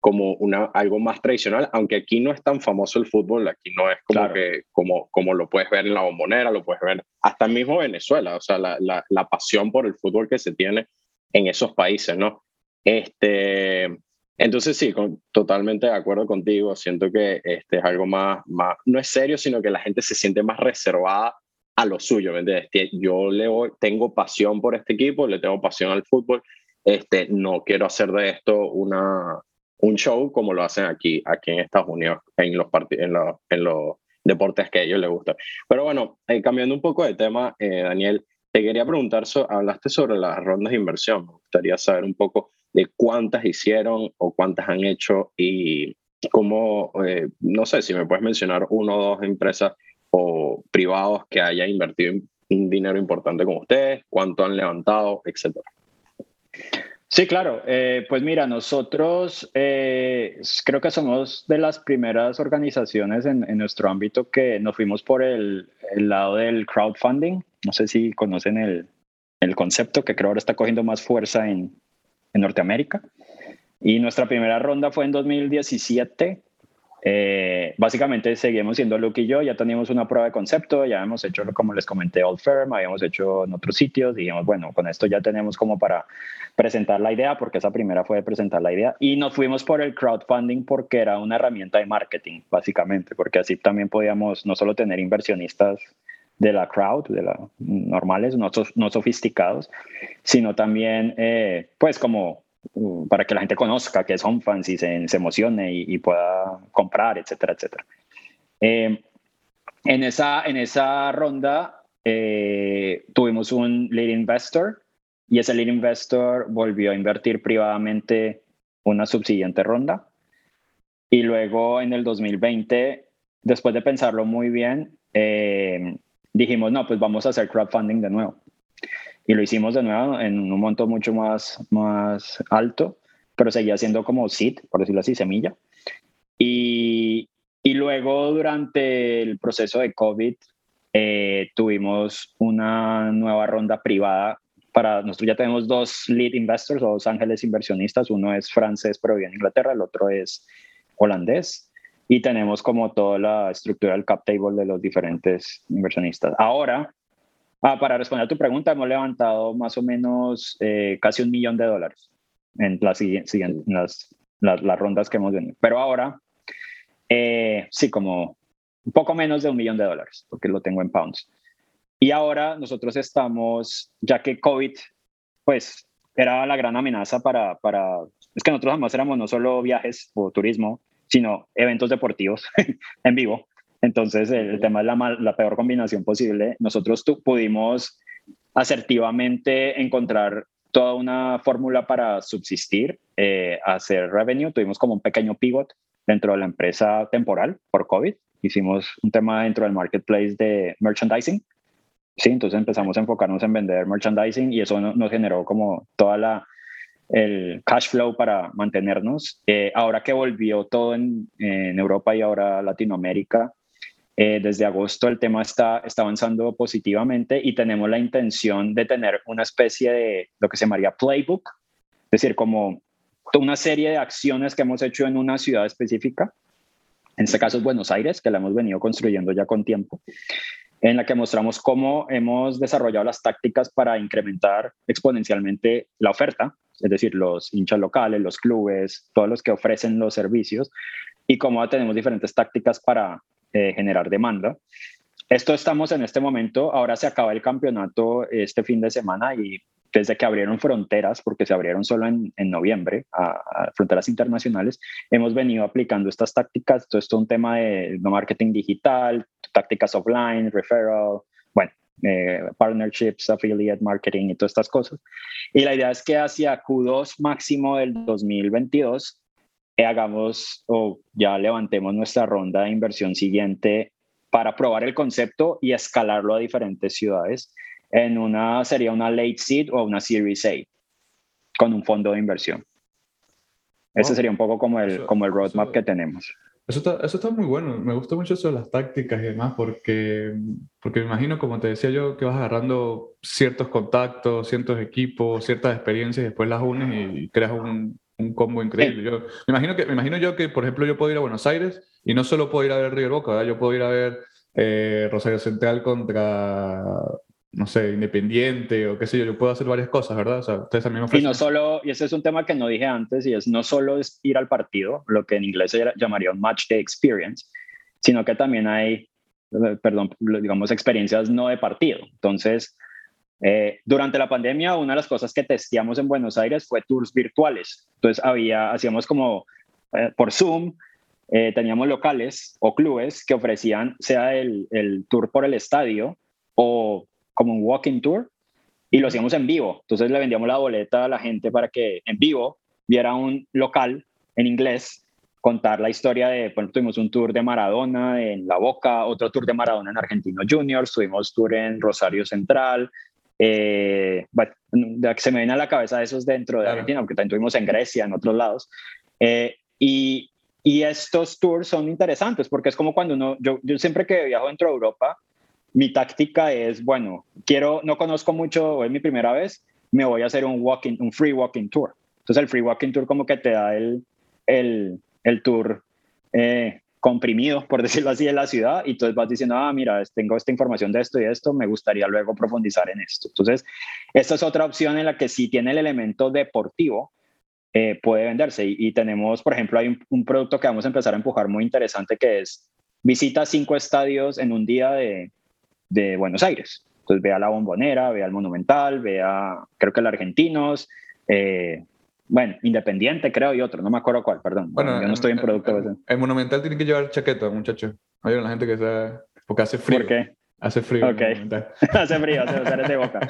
como una, algo más tradicional, aunque aquí no es tan famoso el fútbol, aquí no es como que como, como lo puedes ver en la bombonera, lo puedes ver hasta mismo Venezuela, o sea, la, la, la, pasión por el fútbol que se tiene en esos países, ¿no? Este, entonces sí, totalmente de acuerdo contigo, siento que este es algo más, más, no es serio, sino que la gente se siente más reservada a lo suyo, ¿me entiendes? Yo le tengo pasión por este equipo, le tengo pasión al fútbol, este, no quiero hacer de esto una un show como lo hacen aquí, aquí en Estados Unidos, en los, en los, en los deportes que a ellos les gustan. Pero bueno, eh, cambiando un poco de tema, eh, Daniel, te quería preguntar, hablaste sobre las rondas de inversión. Me gustaría saber un poco de cuántas hicieron o cuántas han hecho y cómo, eh, no sé si me puedes mencionar uno o dos empresas o privados que hayan invertido un dinero importante con ustedes, cuánto han levantado, etcétera. Sí, claro. Eh, pues mira, nosotros eh, creo que somos de las primeras organizaciones en, nuestro ámbito que nos fuimos por el, lado del crowdfunding. No sé si conocen el, el, concepto que creo ahora está cogiendo más fuerza en Norteamérica. Y nuestra primera ronda fue en 2017 eh, básicamente seguimos siendo Luke y yo, ya teníamos una prueba de concepto, ya hemos hecho, como les comenté, Old Firm, habíamos hecho en otros sitios, dijimos, bueno, con esto ya tenemos como para presentar la idea, porque esa primera fue de presentar la idea, y nos fuimos por el crowdfunding porque era una herramienta de marketing, básicamente, porque así también podíamos no solo tener inversionistas de la crowd, de la normales, no, no sofisticados, sino también, eh, pues como para que la gente conozca que es OnFans y se, se emocione y, pueda comprar, etcétera, etcétera. Eh, en, esa, en esa ronda eh, tuvimos un lead investor y ese lead investor volvió a invertir privadamente una subsiguiente ronda. Y luego en el 2020, después de pensarlo muy bien, eh, dijimos, no, pues vamos a hacer crowdfunding de nuevo y lo hicimos de nuevo en un monto mucho más, más alto, pero seguía siendo como seed, por decirlo así, semilla. Y, y luego durante el proceso de COVID eh, tuvimos una nueva ronda privada para nosotros ya tenemos dos lead investors o dos ángeles inversionistas, uno es francés pero vive en Inglaterra, el otro es holandés y tenemos como toda la estructura del cap table de los diferentes inversionistas. Ahora Ah, para responder a tu pregunta, hemos levantado más o menos eh, casi un millón de dólares en las, las, las, rondas que hemos tenido. Pero ahora, eh, sí, como un poco menos de un millón de dólares, porque lo tengo en pounds. Y ahora nosotros estamos, ya que COVID, pues, era la gran amenaza para, para es que nosotros además éramos no solo viajes o turismo, sino eventos deportivos en vivo. Entonces, el, tema es la, la, peor combinación posible. Nosotros pudimos asertivamente encontrar toda una fórmula para subsistir, eh, hacer revenue. Tuvimos como un pequeño pivot dentro de la empresa temporal por COVID. Hicimos un tema dentro del marketplace de merchandising. Sí, entonces empezamos a enfocarnos en vender merchandising y eso nos generó como toda la el cash flow para mantenernos. Eh, ahora que volvió todo en, en, Europa y ahora Latinoamérica, eh, desde agosto el tema está, avanzando positivamente y tenemos la intención de tener una especie de lo que se llamaría playbook, es decir, como una serie de acciones que hemos hecho en una ciudad específica, en este caso es Buenos Aires, que la hemos venido construyendo ya con tiempo, en la que mostramos cómo hemos desarrollado las tácticas para incrementar exponencialmente la oferta, es decir, los hinchas locales, los clubes, todos los que ofrecen los servicios, y cómo tenemos diferentes tácticas para eh, generar demanda. esto estamos en este momento, ahora se acaba el campeonato este fin de semana y desde que abrieron fronteras, porque se abrieron solo en, noviembre a, fronteras internacionales, hemos venido aplicando estas tácticas. Todo esto es un tema de marketing digital, tácticas offline, referral, bueno, eh, partnerships, affiliate marketing y todas estas cosas. Y la idea es que hacia Q2 máximo del 2022 eh, hagamos o ya levantemos nuestra ronda de inversión siguiente para probar el concepto y escalarlo a diferentes ciudades en una, sería una late seed o una series A con un fondo de inversión. Ese sería un poco como el, como el roadmap que tenemos. Eso está, eso está muy bueno. Me gusta mucho eso de las tácticas y demás, porque, porque me imagino, como te decía yo, que vas agarrando ciertos contactos, ciertos equipos, ciertas experiencias, y después las unes y creas un, un combo increíble. Yo, me, imagino que, me imagino yo que, por ejemplo, yo puedo ir a Buenos Aires y no solo puedo ir a ver River Boca, yo puedo ir a ver eh, Rosario Central contra no sé, independiente o qué sé yo, yo puedo hacer varias cosas, ¿verdad? O sea, ustedes también ofrecen... Y no solo, y ese es un tema que no dije antes, y es no solo es ir al partido, lo que en inglés se llamaría un match day experience, sino que también hay, eh, perdón, digamos, experiencias no de partido. Entonces, eh, durante la pandemia, una de las cosas que testeamos en Buenos Aires fue tours virtuales. Entonces, había, hacíamos como eh, por Zoom, teníamos locales o clubes que ofrecían, sea el, el tour por el estadio o como un walking tour y lo hacíamos en vivo. Entonces le vendíamos la boleta a la gente para que en vivo viera un local en inglés contar la historia de, bueno, tuvimos un tour de Maradona en La Boca, otro tour de Maradona en Argentino Juniors, tuvimos tour en Rosario Central, eh, bueno, se me viene a la cabeza esos dentro de Argentina, porque también tuvimos en Grecia, en otros lados. Eh, y, y, estos tours son interesantes porque es como cuando uno, yo, yo siempre que viajo dentro de Europa, mi táctica es, bueno, quiero, no conozco mucho, es mi primera vez, me voy a hacer un walking, un free walking tour. Entonces el free walking tour como que te da el, el, el tour eh, comprimido, por decirlo así, de la ciudad, y entonces vas diciendo, ah, mira, tengo esta información de esto y esto, me gustaría luego profundizar en esto. Entonces, esta es otra opción en la que si tiene el elemento deportivo, eh, puede venderse. Y, tenemos, por ejemplo, hay un, un, producto que vamos a empezar a empujar muy interesante que es visita cinco estadios en un día de, de Buenos Aires. Entonces vea la Bombonera, vea el Monumental, vea, creo que el Argentinos, eh, bueno, Independiente creo y otro, no me acuerdo cuál, perdón. Bueno, yo no estoy en producto. El, Monumental tiene que llevar chaqueta, muchachos. Hay una gente que se... porque hace frío. ¿Por qué? Hace frío. Ok. hace frío, hace de boca.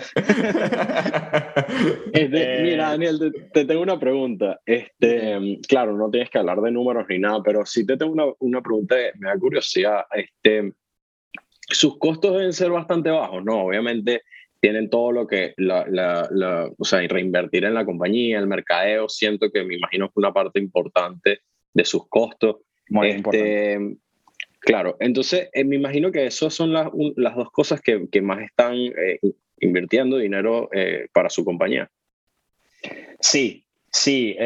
Este, eh, mira, Daniel, te, tengo una pregunta. Este, claro, no tienes que hablar de números ni nada, pero sí te tengo una, una pregunta, me da curiosidad. Este, sus costos deben ser bastante bajos, ¿no? Obviamente tienen todo lo que, la, la, o sea, reinvertir en la compañía, el mercadeo, siento que me imagino que una parte importante de sus costos. Muy este, Claro, entonces eh, me imagino que esas son las, las dos cosas que, que más están eh, invirtiendo dinero eh, para su compañía. Sí, sí.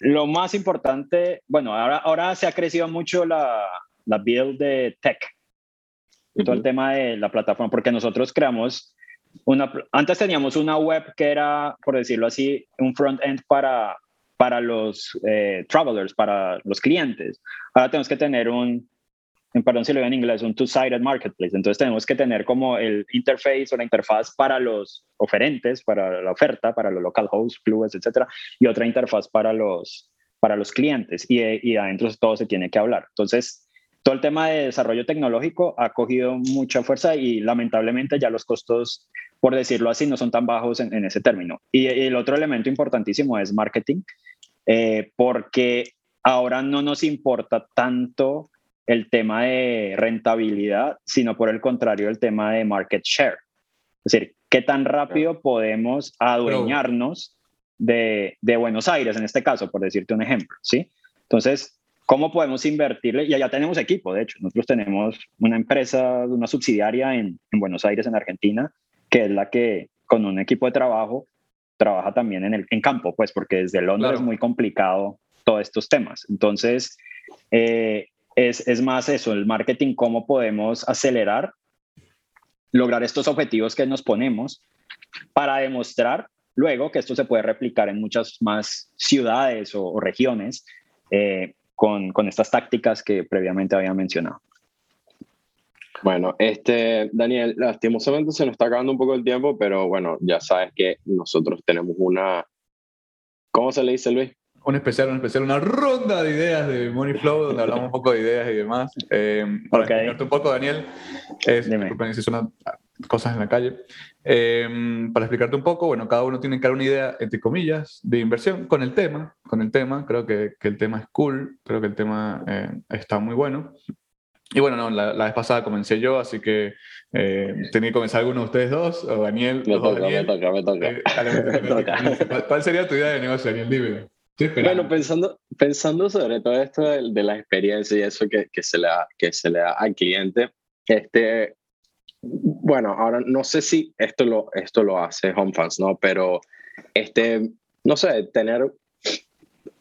lo más importante, bueno, ahora, ahora se ha crecido mucho la, la build de tech, todo el tema de la plataforma, porque nosotros creamos una, antes teníamos una web que era, por decirlo así, un front-end para, para los eh, travelers, para los clientes. Ahora tenemos que tener un, perdón si lo digo en inglés, un two-sided marketplace. Entonces tenemos que tener como el interface o la interfaz para los oferentes, para la oferta, para los local hosts, clubes, etcétera, y otra interfaz para los, para los clientes. Y, y adentro todo se tiene que hablar. Entonces, todo el tema de desarrollo tecnológico ha cogido mucha fuerza y lamentablemente ya los costos, por decirlo así, no son tan bajos en, ese término. Y, el otro elemento importantísimo es marketing, eh, porque ahora no nos importa tanto el tema de rentabilidad, sino por el contrario el tema de market share. Es decir, qué tan rápido podemos adueñarnos de, de Buenos Aires, en este caso, por decirte un ejemplo, ¿sí? Entonces, ¿Cómo podemos invertirle? Y allá tenemos equipo, de hecho. Nosotros tenemos una empresa, una subsidiaria en, Buenos Aires, en Argentina, que es la que con un equipo de trabajo trabaja también en, el, en campo, pues porque desde Londres es muy complicado todos estos temas. Entonces, eh, es, es más eso, el marketing, cómo podemos acelerar, lograr estos objetivos que nos ponemos para demostrar luego que esto se puede replicar en muchas más ciudades o, regiones eh, con, con estas tácticas que previamente había mencionado. Bueno, este, Daniel, lastimosamente se nos está acabando un poco el tiempo, pero bueno, ya sabes que nosotros tenemos una, ¿cómo se le dice, Luis? Un especial, un especial, una ronda de ideas de Money Flow, donde hablamos un poco de ideas y demás. Eh, para explicarte un poco, Daniel, es, disculpen si son cosas en la calle. Eh, para explicarte un poco, bueno, cada uno tiene que dar una idea, entre comillas, de inversión con el tema. Con el tema, creo que, que el tema es cool, creo que el tema eh, está muy bueno. Y bueno, no, la, vez pasada comencé yo, así que eh, tenía que comenzar alguno de ustedes dos, o Daniel. Me toca, me toca, me toca. ¿Cuál sería tu idea de negocio, Daniel? Dime. Bueno, pensando, pensando sobre todo esto de, de la experiencia y eso que, que, se le da, que se le da al cliente, este, bueno, ahora no sé si esto lo, esto lo hace HomeFans, ¿no? Pero, este, no sé, tener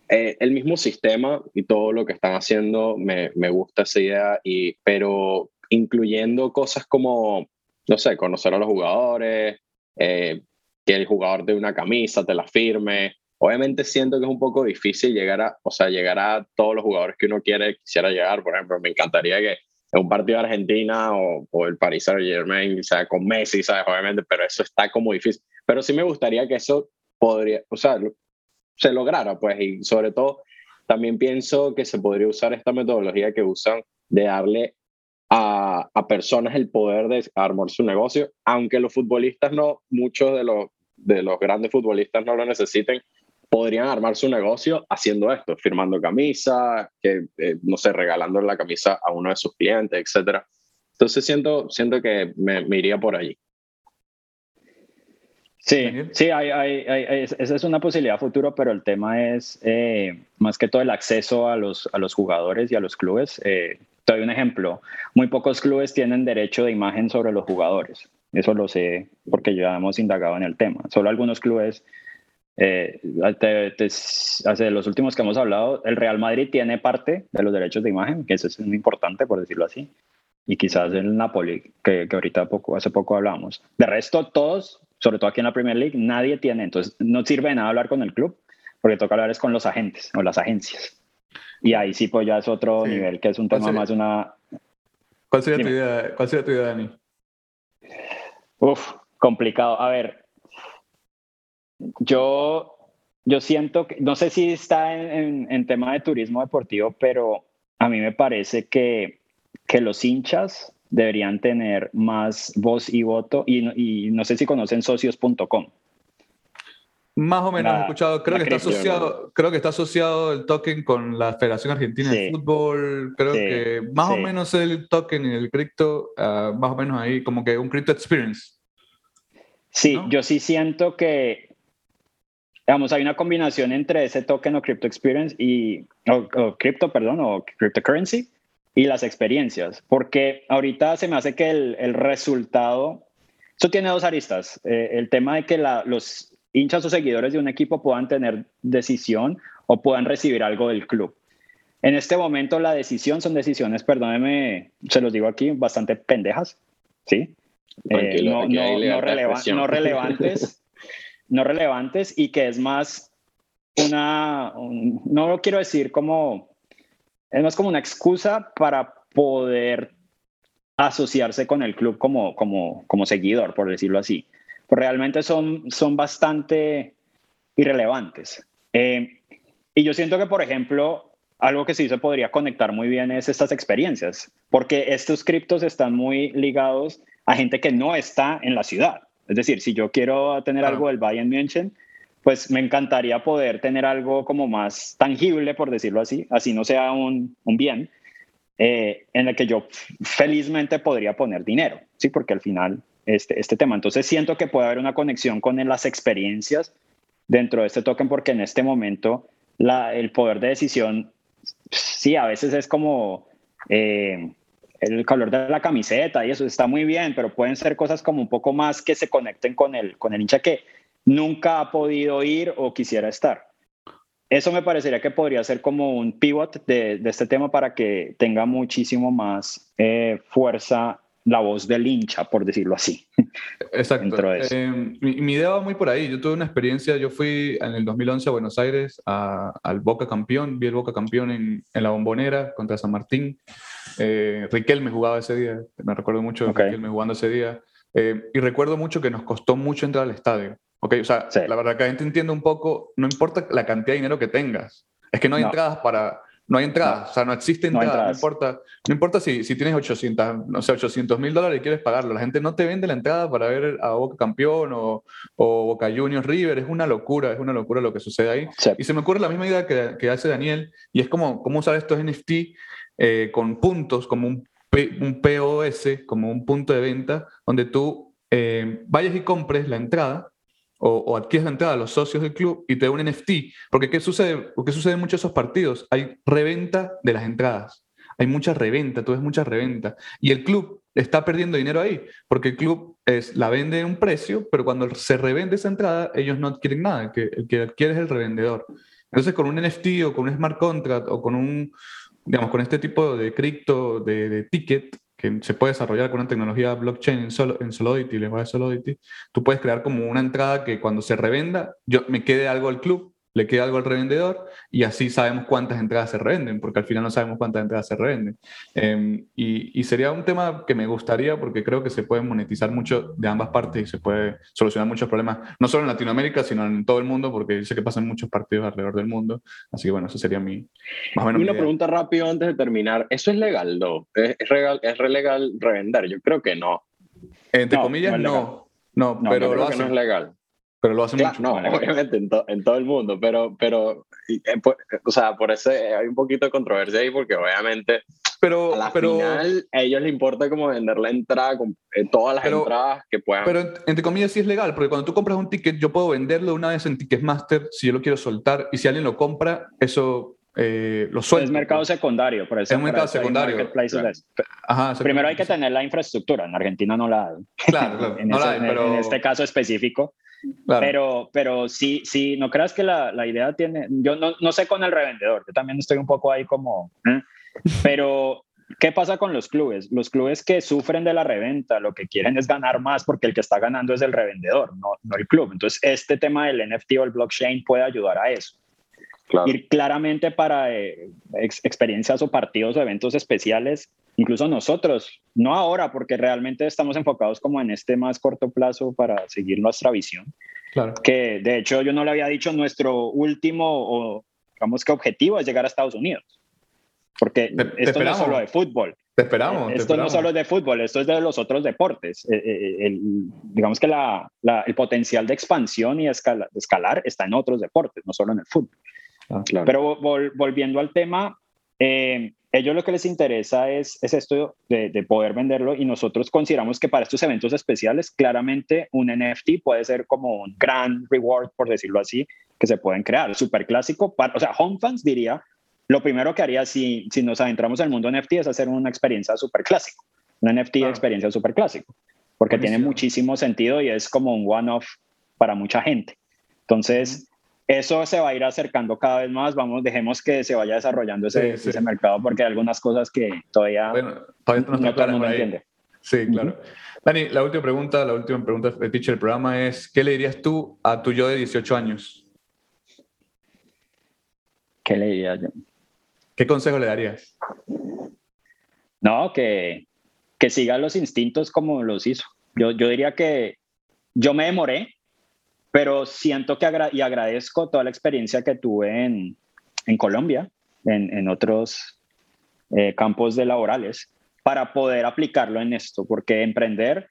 eh, el mismo sistema y todo lo que están haciendo, me, me gusta esa idea, y, pero incluyendo cosas como, no sé, conocer a los jugadores, eh, que el jugador de una camisa te la firme. Obviamente siento que es un poco difícil llegar a, o sea, llegar a todos los jugadores que uno quiere, quisiera llegar. Por ejemplo, me encantaría que un partido de Argentina o, o el Paris Saint Germain, sea, con Messi, ¿sabes? Obviamente, pero eso está como difícil. Pero sí me gustaría que eso podría, o sea, se lograra, pues, y sobre todo también pienso que se podría usar esta metodología que usan de darle a, a, personas el poder de armar su negocio, aunque los futbolistas no, muchos de los, de los grandes futbolistas no lo necesiten, podrían armar su negocio haciendo esto, firmando camisas, que, eh, no sé, regalando la camisa a uno de sus clientes, etc. Entonces siento, siento que me, me iría por allí. Sí, sí, hay, hay, hay, esa es una posibilidad futuro, pero el tema es eh, más que todo el acceso a los, a los jugadores y a los clubes. Eh, te doy un ejemplo. Muy pocos clubes tienen derecho de imagen sobre los jugadores. Eso lo sé porque ya hemos indagado en el tema. Solo algunos clubes, eh, hace los últimos que hemos hablado, el Real Madrid tiene parte de los derechos de imagen, que eso es muy importante, por decirlo así. Y quizás el Napoli, que, que ahorita poco, hace poco hablamos. De resto, todos sobre todo aquí en la Premier League, nadie tiene. Entonces, no sirve de nada hablar con el club, porque toca hablar es con los agentes o las agencias. Y ahí sí, pues ya es otro nivel, que es un tema más una... ¿Cuál sería, tu idea, ¿Cuál sería tu idea, Dani? Uf, complicado. A ver, yo, yo siento que, no sé si está en, en, tema de turismo deportivo, pero a mí me parece que, que los hinchas deberían tener más voz y voto. Y, no sé si conocen socios.com. Más o menos he escuchado, creo que, está asociado, creo que está asociado el token con la Federación Argentina de Fútbol, creo que más o menos el token y el cripto, ah, más o menos ahí, como que un crypto experience. Sí, yo sí siento que, digamos, hay una combinación entre ese token o crypto experience y, o, o crypto, perdón, o cryptocurrency, y las experiencias, porque ahorita se me hace que el, el resultado, eso tiene dos aristas, eh, el tema de que la, los hinchas o seguidores de un equipo puedan tener decisión o puedan recibir algo del club. En este momento la decisión son decisiones, perdóneme, se los digo aquí, bastante pendejas, ¿sí? Eh, no, no, no, no, relevantes, no relevantes y que es más una, no lo quiero decir como es más como una excusa para poder asociarse con el club como, como, como seguidor, por decirlo así. Pues realmente son, son bastante irrelevantes. Eh, y yo siento que, por ejemplo, algo que sí se podría conectar muy bien es estas experiencias, porque estos criptos están muy ligados a gente que no está en la ciudad. Es decir, si yo quiero tener algo del Bayern München, pues me encantaría poder tener algo como más tangible, por decirlo así, así no sea un, un bien, eh, en el que yo felizmente podría poner dinero, ¿sí? Porque al final, este, este tema, entonces siento que puede haber una conexión con las experiencias dentro de este token, porque en este momento la, el poder de decisión, sí, a veces es como... Eh, el color de la camiseta y eso está muy bien, pero pueden ser cosas como un poco más que se conecten con el, con el hincha que nunca ha podido ir o quisiera estar. Eso me parecería que podría ser como un pivot de, este tema para que tenga muchísimo más eh, fuerza la voz del hincha, por decirlo así. Exacto. Eh, mi, idea va muy por ahí. Yo tuve una experiencia, yo fui en el 2011 a Buenos Aires al Boca Campeón, vi el Boca Campeón en, en la Bombonera contra San Martín. Eh, Riquelme jugaba ese día, me recuerdo mucho de Riquelme jugando ese día. Eh, y recuerdo mucho que nos costó mucho entrar al estadio. Okay, o sea, la verdad que la gente entiende un poco, no importa la cantidad de dinero que tengas, es que no hay entradas para, no hay entradas, o sea, no existe entrada, no, importa, no importa si, si tienes 800, no sé, 800 mil dólares y quieres pagarlo, la gente no te vende la entrada para ver a Boca Campeón o, o Boca Juniors River, es una locura, es una locura lo que sucede ahí. Y se me ocurre la misma idea que, que, hace Daniel, y es como cómo usar estos NFT eh, con puntos, como un, un POS, como un punto de venta, donde tú eh, vayas y compres la entrada o, o, adquieres la entrada a los socios del club y te da un NFT. Porque ¿qué sucede? ¿Qué sucede en muchos de esos partidos? Hay reventa de las entradas. Hay mucha reventa, tú ves mucha reventa. Y el club está perdiendo dinero ahí, porque el club es, la vende a un precio, pero cuando se revende esa entrada, ellos no adquieren nada, el que adquiere es el revendedor. Entonces, con un NFT o con un smart contract o con un, digamos, con este tipo de cripto, de ticket, que se puede desarrollar con una tecnología blockchain en, solo, en Solidity, lenguaje Solidity, tú puedes crear como una entrada que cuando se revenda, yo me quede algo al club le queda algo al revendedor y así sabemos cuántas entradas se revenden, porque al final no sabemos cuántas entradas se revenden. Em, y, sería un tema que me gustaría porque creo que se puede monetizar mucho de ambas partes y se puede solucionar muchos problemas, no solo en Latinoamérica, sino en todo el mundo, porque sé que pasan muchos partidos alrededor del mundo. Así que bueno, eso sería mi... Más o menos una pregunta rápido antes de terminar. ¿Eso es legal, no? ¿Es, es, legal, ¿Es legal revender? Yo creo que no. Entre comillas, no. No, pero lo no es legal. Pero lo hace mucho. No, obviamente en, todo el mundo, pero, pero eh, o sea, por eso hay un poquito de controversia ahí, porque obviamente pero, a la pero, final a ellos les importa como vender la entrada, con, eh, todas las entradas que puedan. Pero entre comillas sí es legal, porque cuando tú compras un ticket, yo puedo venderlo una vez en Ticketmaster si yo lo quiero soltar, y si alguien lo compra, eso eh, lo suelta. Es mercado secundario, por eso. Es mercado secundario. Ajá, Primero hay que tener la infraestructura, en Argentina no la hay. Claro, claro. en, en este caso específico pero, pero sí, sí, no creas que la, la idea tiene, yo no, no, sé con el revendedor, yo también estoy un poco ahí como, ¿eh? pero ¿qué pasa con los clubes? Los clubes que sufren de la reventa, lo que quieren es ganar más porque el que está ganando es el revendedor, no, no el club. Entonces, este tema del NFT o el blockchain puede ayudar a eso. Ir claramente para eh, experiencias o partidos o eventos especiales, incluso nosotros, no ahora, porque realmente estamos enfocados como en este más corto plazo para seguir nuestra visión. Claro. Que de hecho yo no le había dicho nuestro último o digamos que objetivo es llegar a Estados Unidos. Porque esto no es solo de fútbol. Te esperamos. Esto no solo es de fútbol, esto es de los otros deportes. Eh, eh, digamos que la, el potencial de expansión y escalar, de escalar está en otros deportes, no solo en el fútbol. Ah, Pero volviendo al tema, eh, ellos lo que les interesa es, es esto de, de, poder venderlo y nosotros consideramos que para estos eventos especiales, claramente un NFT puede ser como un gran reward, por decirlo así, que se pueden crear. Super clásico, para, o sea, Home Fans diría, lo primero que haría si, si nos adentramos en el mundo NFT es hacer una experiencia super clásico, una NFT experiencia super clásico, porque tiene muchísimo sentido y es como un one-off para mucha gente. Entonces, eso se va a ir acercando cada vez más. Vamos, dejemos que se vaya desarrollando ese, ese mercado porque hay algunas cosas que todavía, todavía no, todo el mundo entiende. Sí, claro. Dani, la última pregunta, la última pregunta de teacher del programa es, ¿qué le dirías tú a tu yo de 18 años? ¿Qué le diría yo? ¿Qué consejo le darías? No, que, que siga los instintos como los hizo. Yo, yo diría que yo me demoré, pero siento que y agradezco toda la experiencia que tuve en, en Colombia, en, en otros eh, campos de laborales, para poder aplicarlo en esto, porque emprender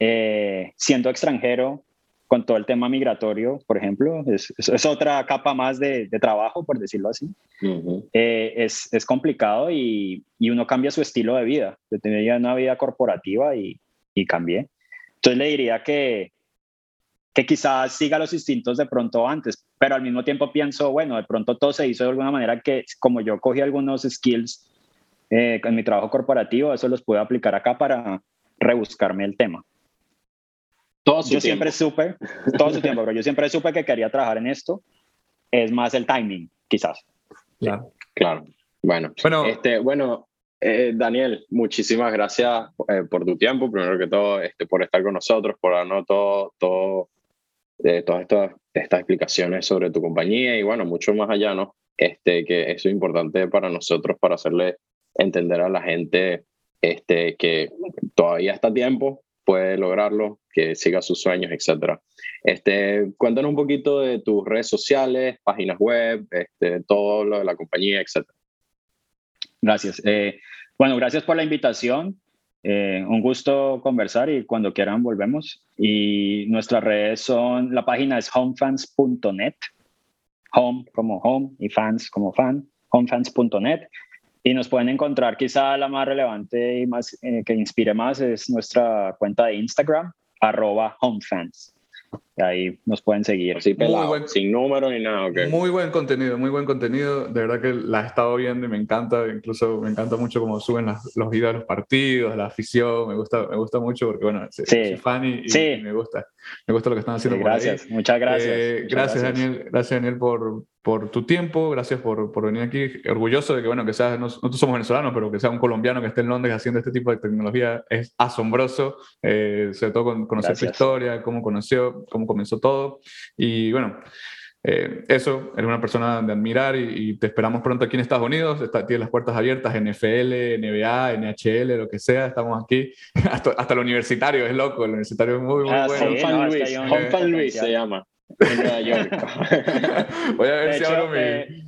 eh, siendo extranjero con todo el tema migratorio, por ejemplo, es, es, otra capa más de, de, trabajo, por decirlo así. eh, es, es, complicado y, y, uno cambia su estilo de vida. Yo tenía una vida corporativa y, y cambié. Entonces le diría que, que quizás siga los instintos de pronto antes, pero al mismo tiempo pienso, bueno, de pronto todo se hizo de alguna manera que como yo cogí algunos skills eh, en mi trabajo corporativo, eso los pude aplicar acá para rebuscarme el tema. Todo yo siempre supe, todo su tiempo, pero yo siempre supe que quería trabajar en esto. Es más el timing, quizás. Claro. Claro. Bueno, bueno, este, bueno eh, Daniel, muchísimas gracias eh, por tu tiempo, primero que todo, este, por estar con nosotros, por darnos todo, todo, eh, todas estas, estas explicaciones sobre tu compañía y bueno, mucho más allá, ¿no? Este, que eso es importante para nosotros, para hacerle entender a la gente este, que todavía está a tiempo, puede lograrlo, que siga sus sueños, etc. Este, cuéntanos un poquito de tus redes sociales, páginas web, este, todo lo de la compañía, etc. Gracias. Eh, bueno, gracias por la invitación. Eh, un gusto conversar y cuando quieran volvemos. Y nuestras redes son, la página es homefans.net, home como home y fans como fan, homefans.net. Y nos pueden encontrar quizá la más relevante y más eh, que inspire más es nuestra cuenta de Instagram, arroba homefans. Ahí nos pueden seguir. Así pelado, sin número ni nada. Muy buen contenido, muy buen contenido. De verdad que la he estado viendo y me encanta. Incluso me encanta mucho cómo suben los videos de los partidos, la afición. Me gusta, me gusta mucho porque, bueno, soy fan y, me gusta. Me gusta lo que están haciendo. gracias, muchas gracias. Eh, gracias, Daniel. Gracias, Daniel, por, por tu tiempo. Gracias por, por, venir aquí. Orgulloso de que, bueno, que seas, nosotros somos venezolanos, pero que sea un colombiano que esté en Londres haciendo este tipo de tecnología es asombroso. Eh, sobre todo con, conocer su historia, cómo conoció, cómo comenzó todo. Y bueno, eh, eso, eres una persona de admirar y, te esperamos pronto aquí en Estados Unidos. Está, tienes las puertas abiertas, NFL, NBA, NHL, lo que sea. Estamos aquí. hasta, hasta el universitario, es loco. El universitario es muy, muy ah, bueno. Sí, Luis, se llama. En Nueva York. voy a ver si abro mi. Eh,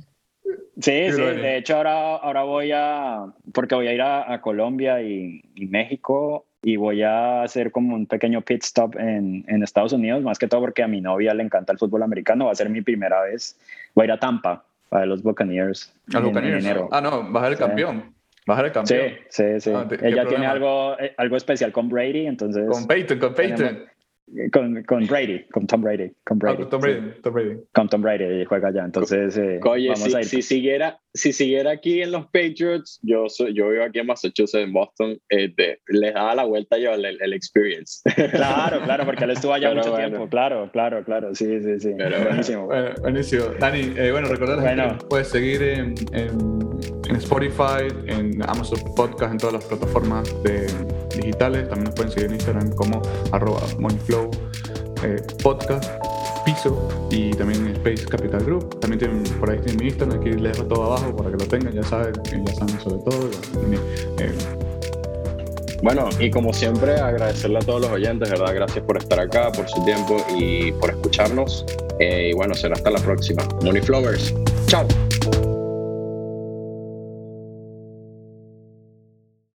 sí, sí, de hecho ahora, ahora voy a, porque voy a ir a, Colombia y, y México y voy a hacer como un pequeño pit stop en, en, Estados Unidos, más que todo porque a mi novia le encanta el fútbol americano, va a ser mi primera vez. Voy a ir a Tampa para los Buccaneers. ¿A Buccaneers? ah, no, vas a ser el campeón. Vas a ser el campeón. Sí, sí, sí. Ah, Ella tiene algo, eh, algo especial con Brady, entonces... Con Peyton, con Peyton. Con, con, Brady, con Tom Brady. Con Brady, ah, Tom Brady, Tom Brady. Con Tom Brady juega allá. Entonces, eh, Oye, vamos si, a ir. si, siguiera, si siguiera aquí en los Patriots, yo, yo vivo aquí en Massachusetts, en Boston, eh, les daba la vuelta yo el, el, experience. Claro, claro, porque él estuvo allá mucho tiempo. Claro, claro, claro. Sí, sí, sí. Pero, buenísimo. buenísimo. Dani, eh, bueno, recordar bueno. que puedes seguir en, en, Spotify, en Amazon Podcast, en todas las plataformas de, digitales. También nos pueden seguir en Instagram como arroba moneyflow eh, podcast piso y también Space Capital Group. También tienen por ahí mi Instagram, aquí les dejo todo abajo para que lo tengan, ya saben, ya saben sobre todo. Eh, bueno, y como siempre, agradecerle a todos los oyentes, ¿verdad? Gracias por estar acá, por su tiempo y por escucharnos. Eh, y bueno, será hasta la próxima. Money Flowers. Chao.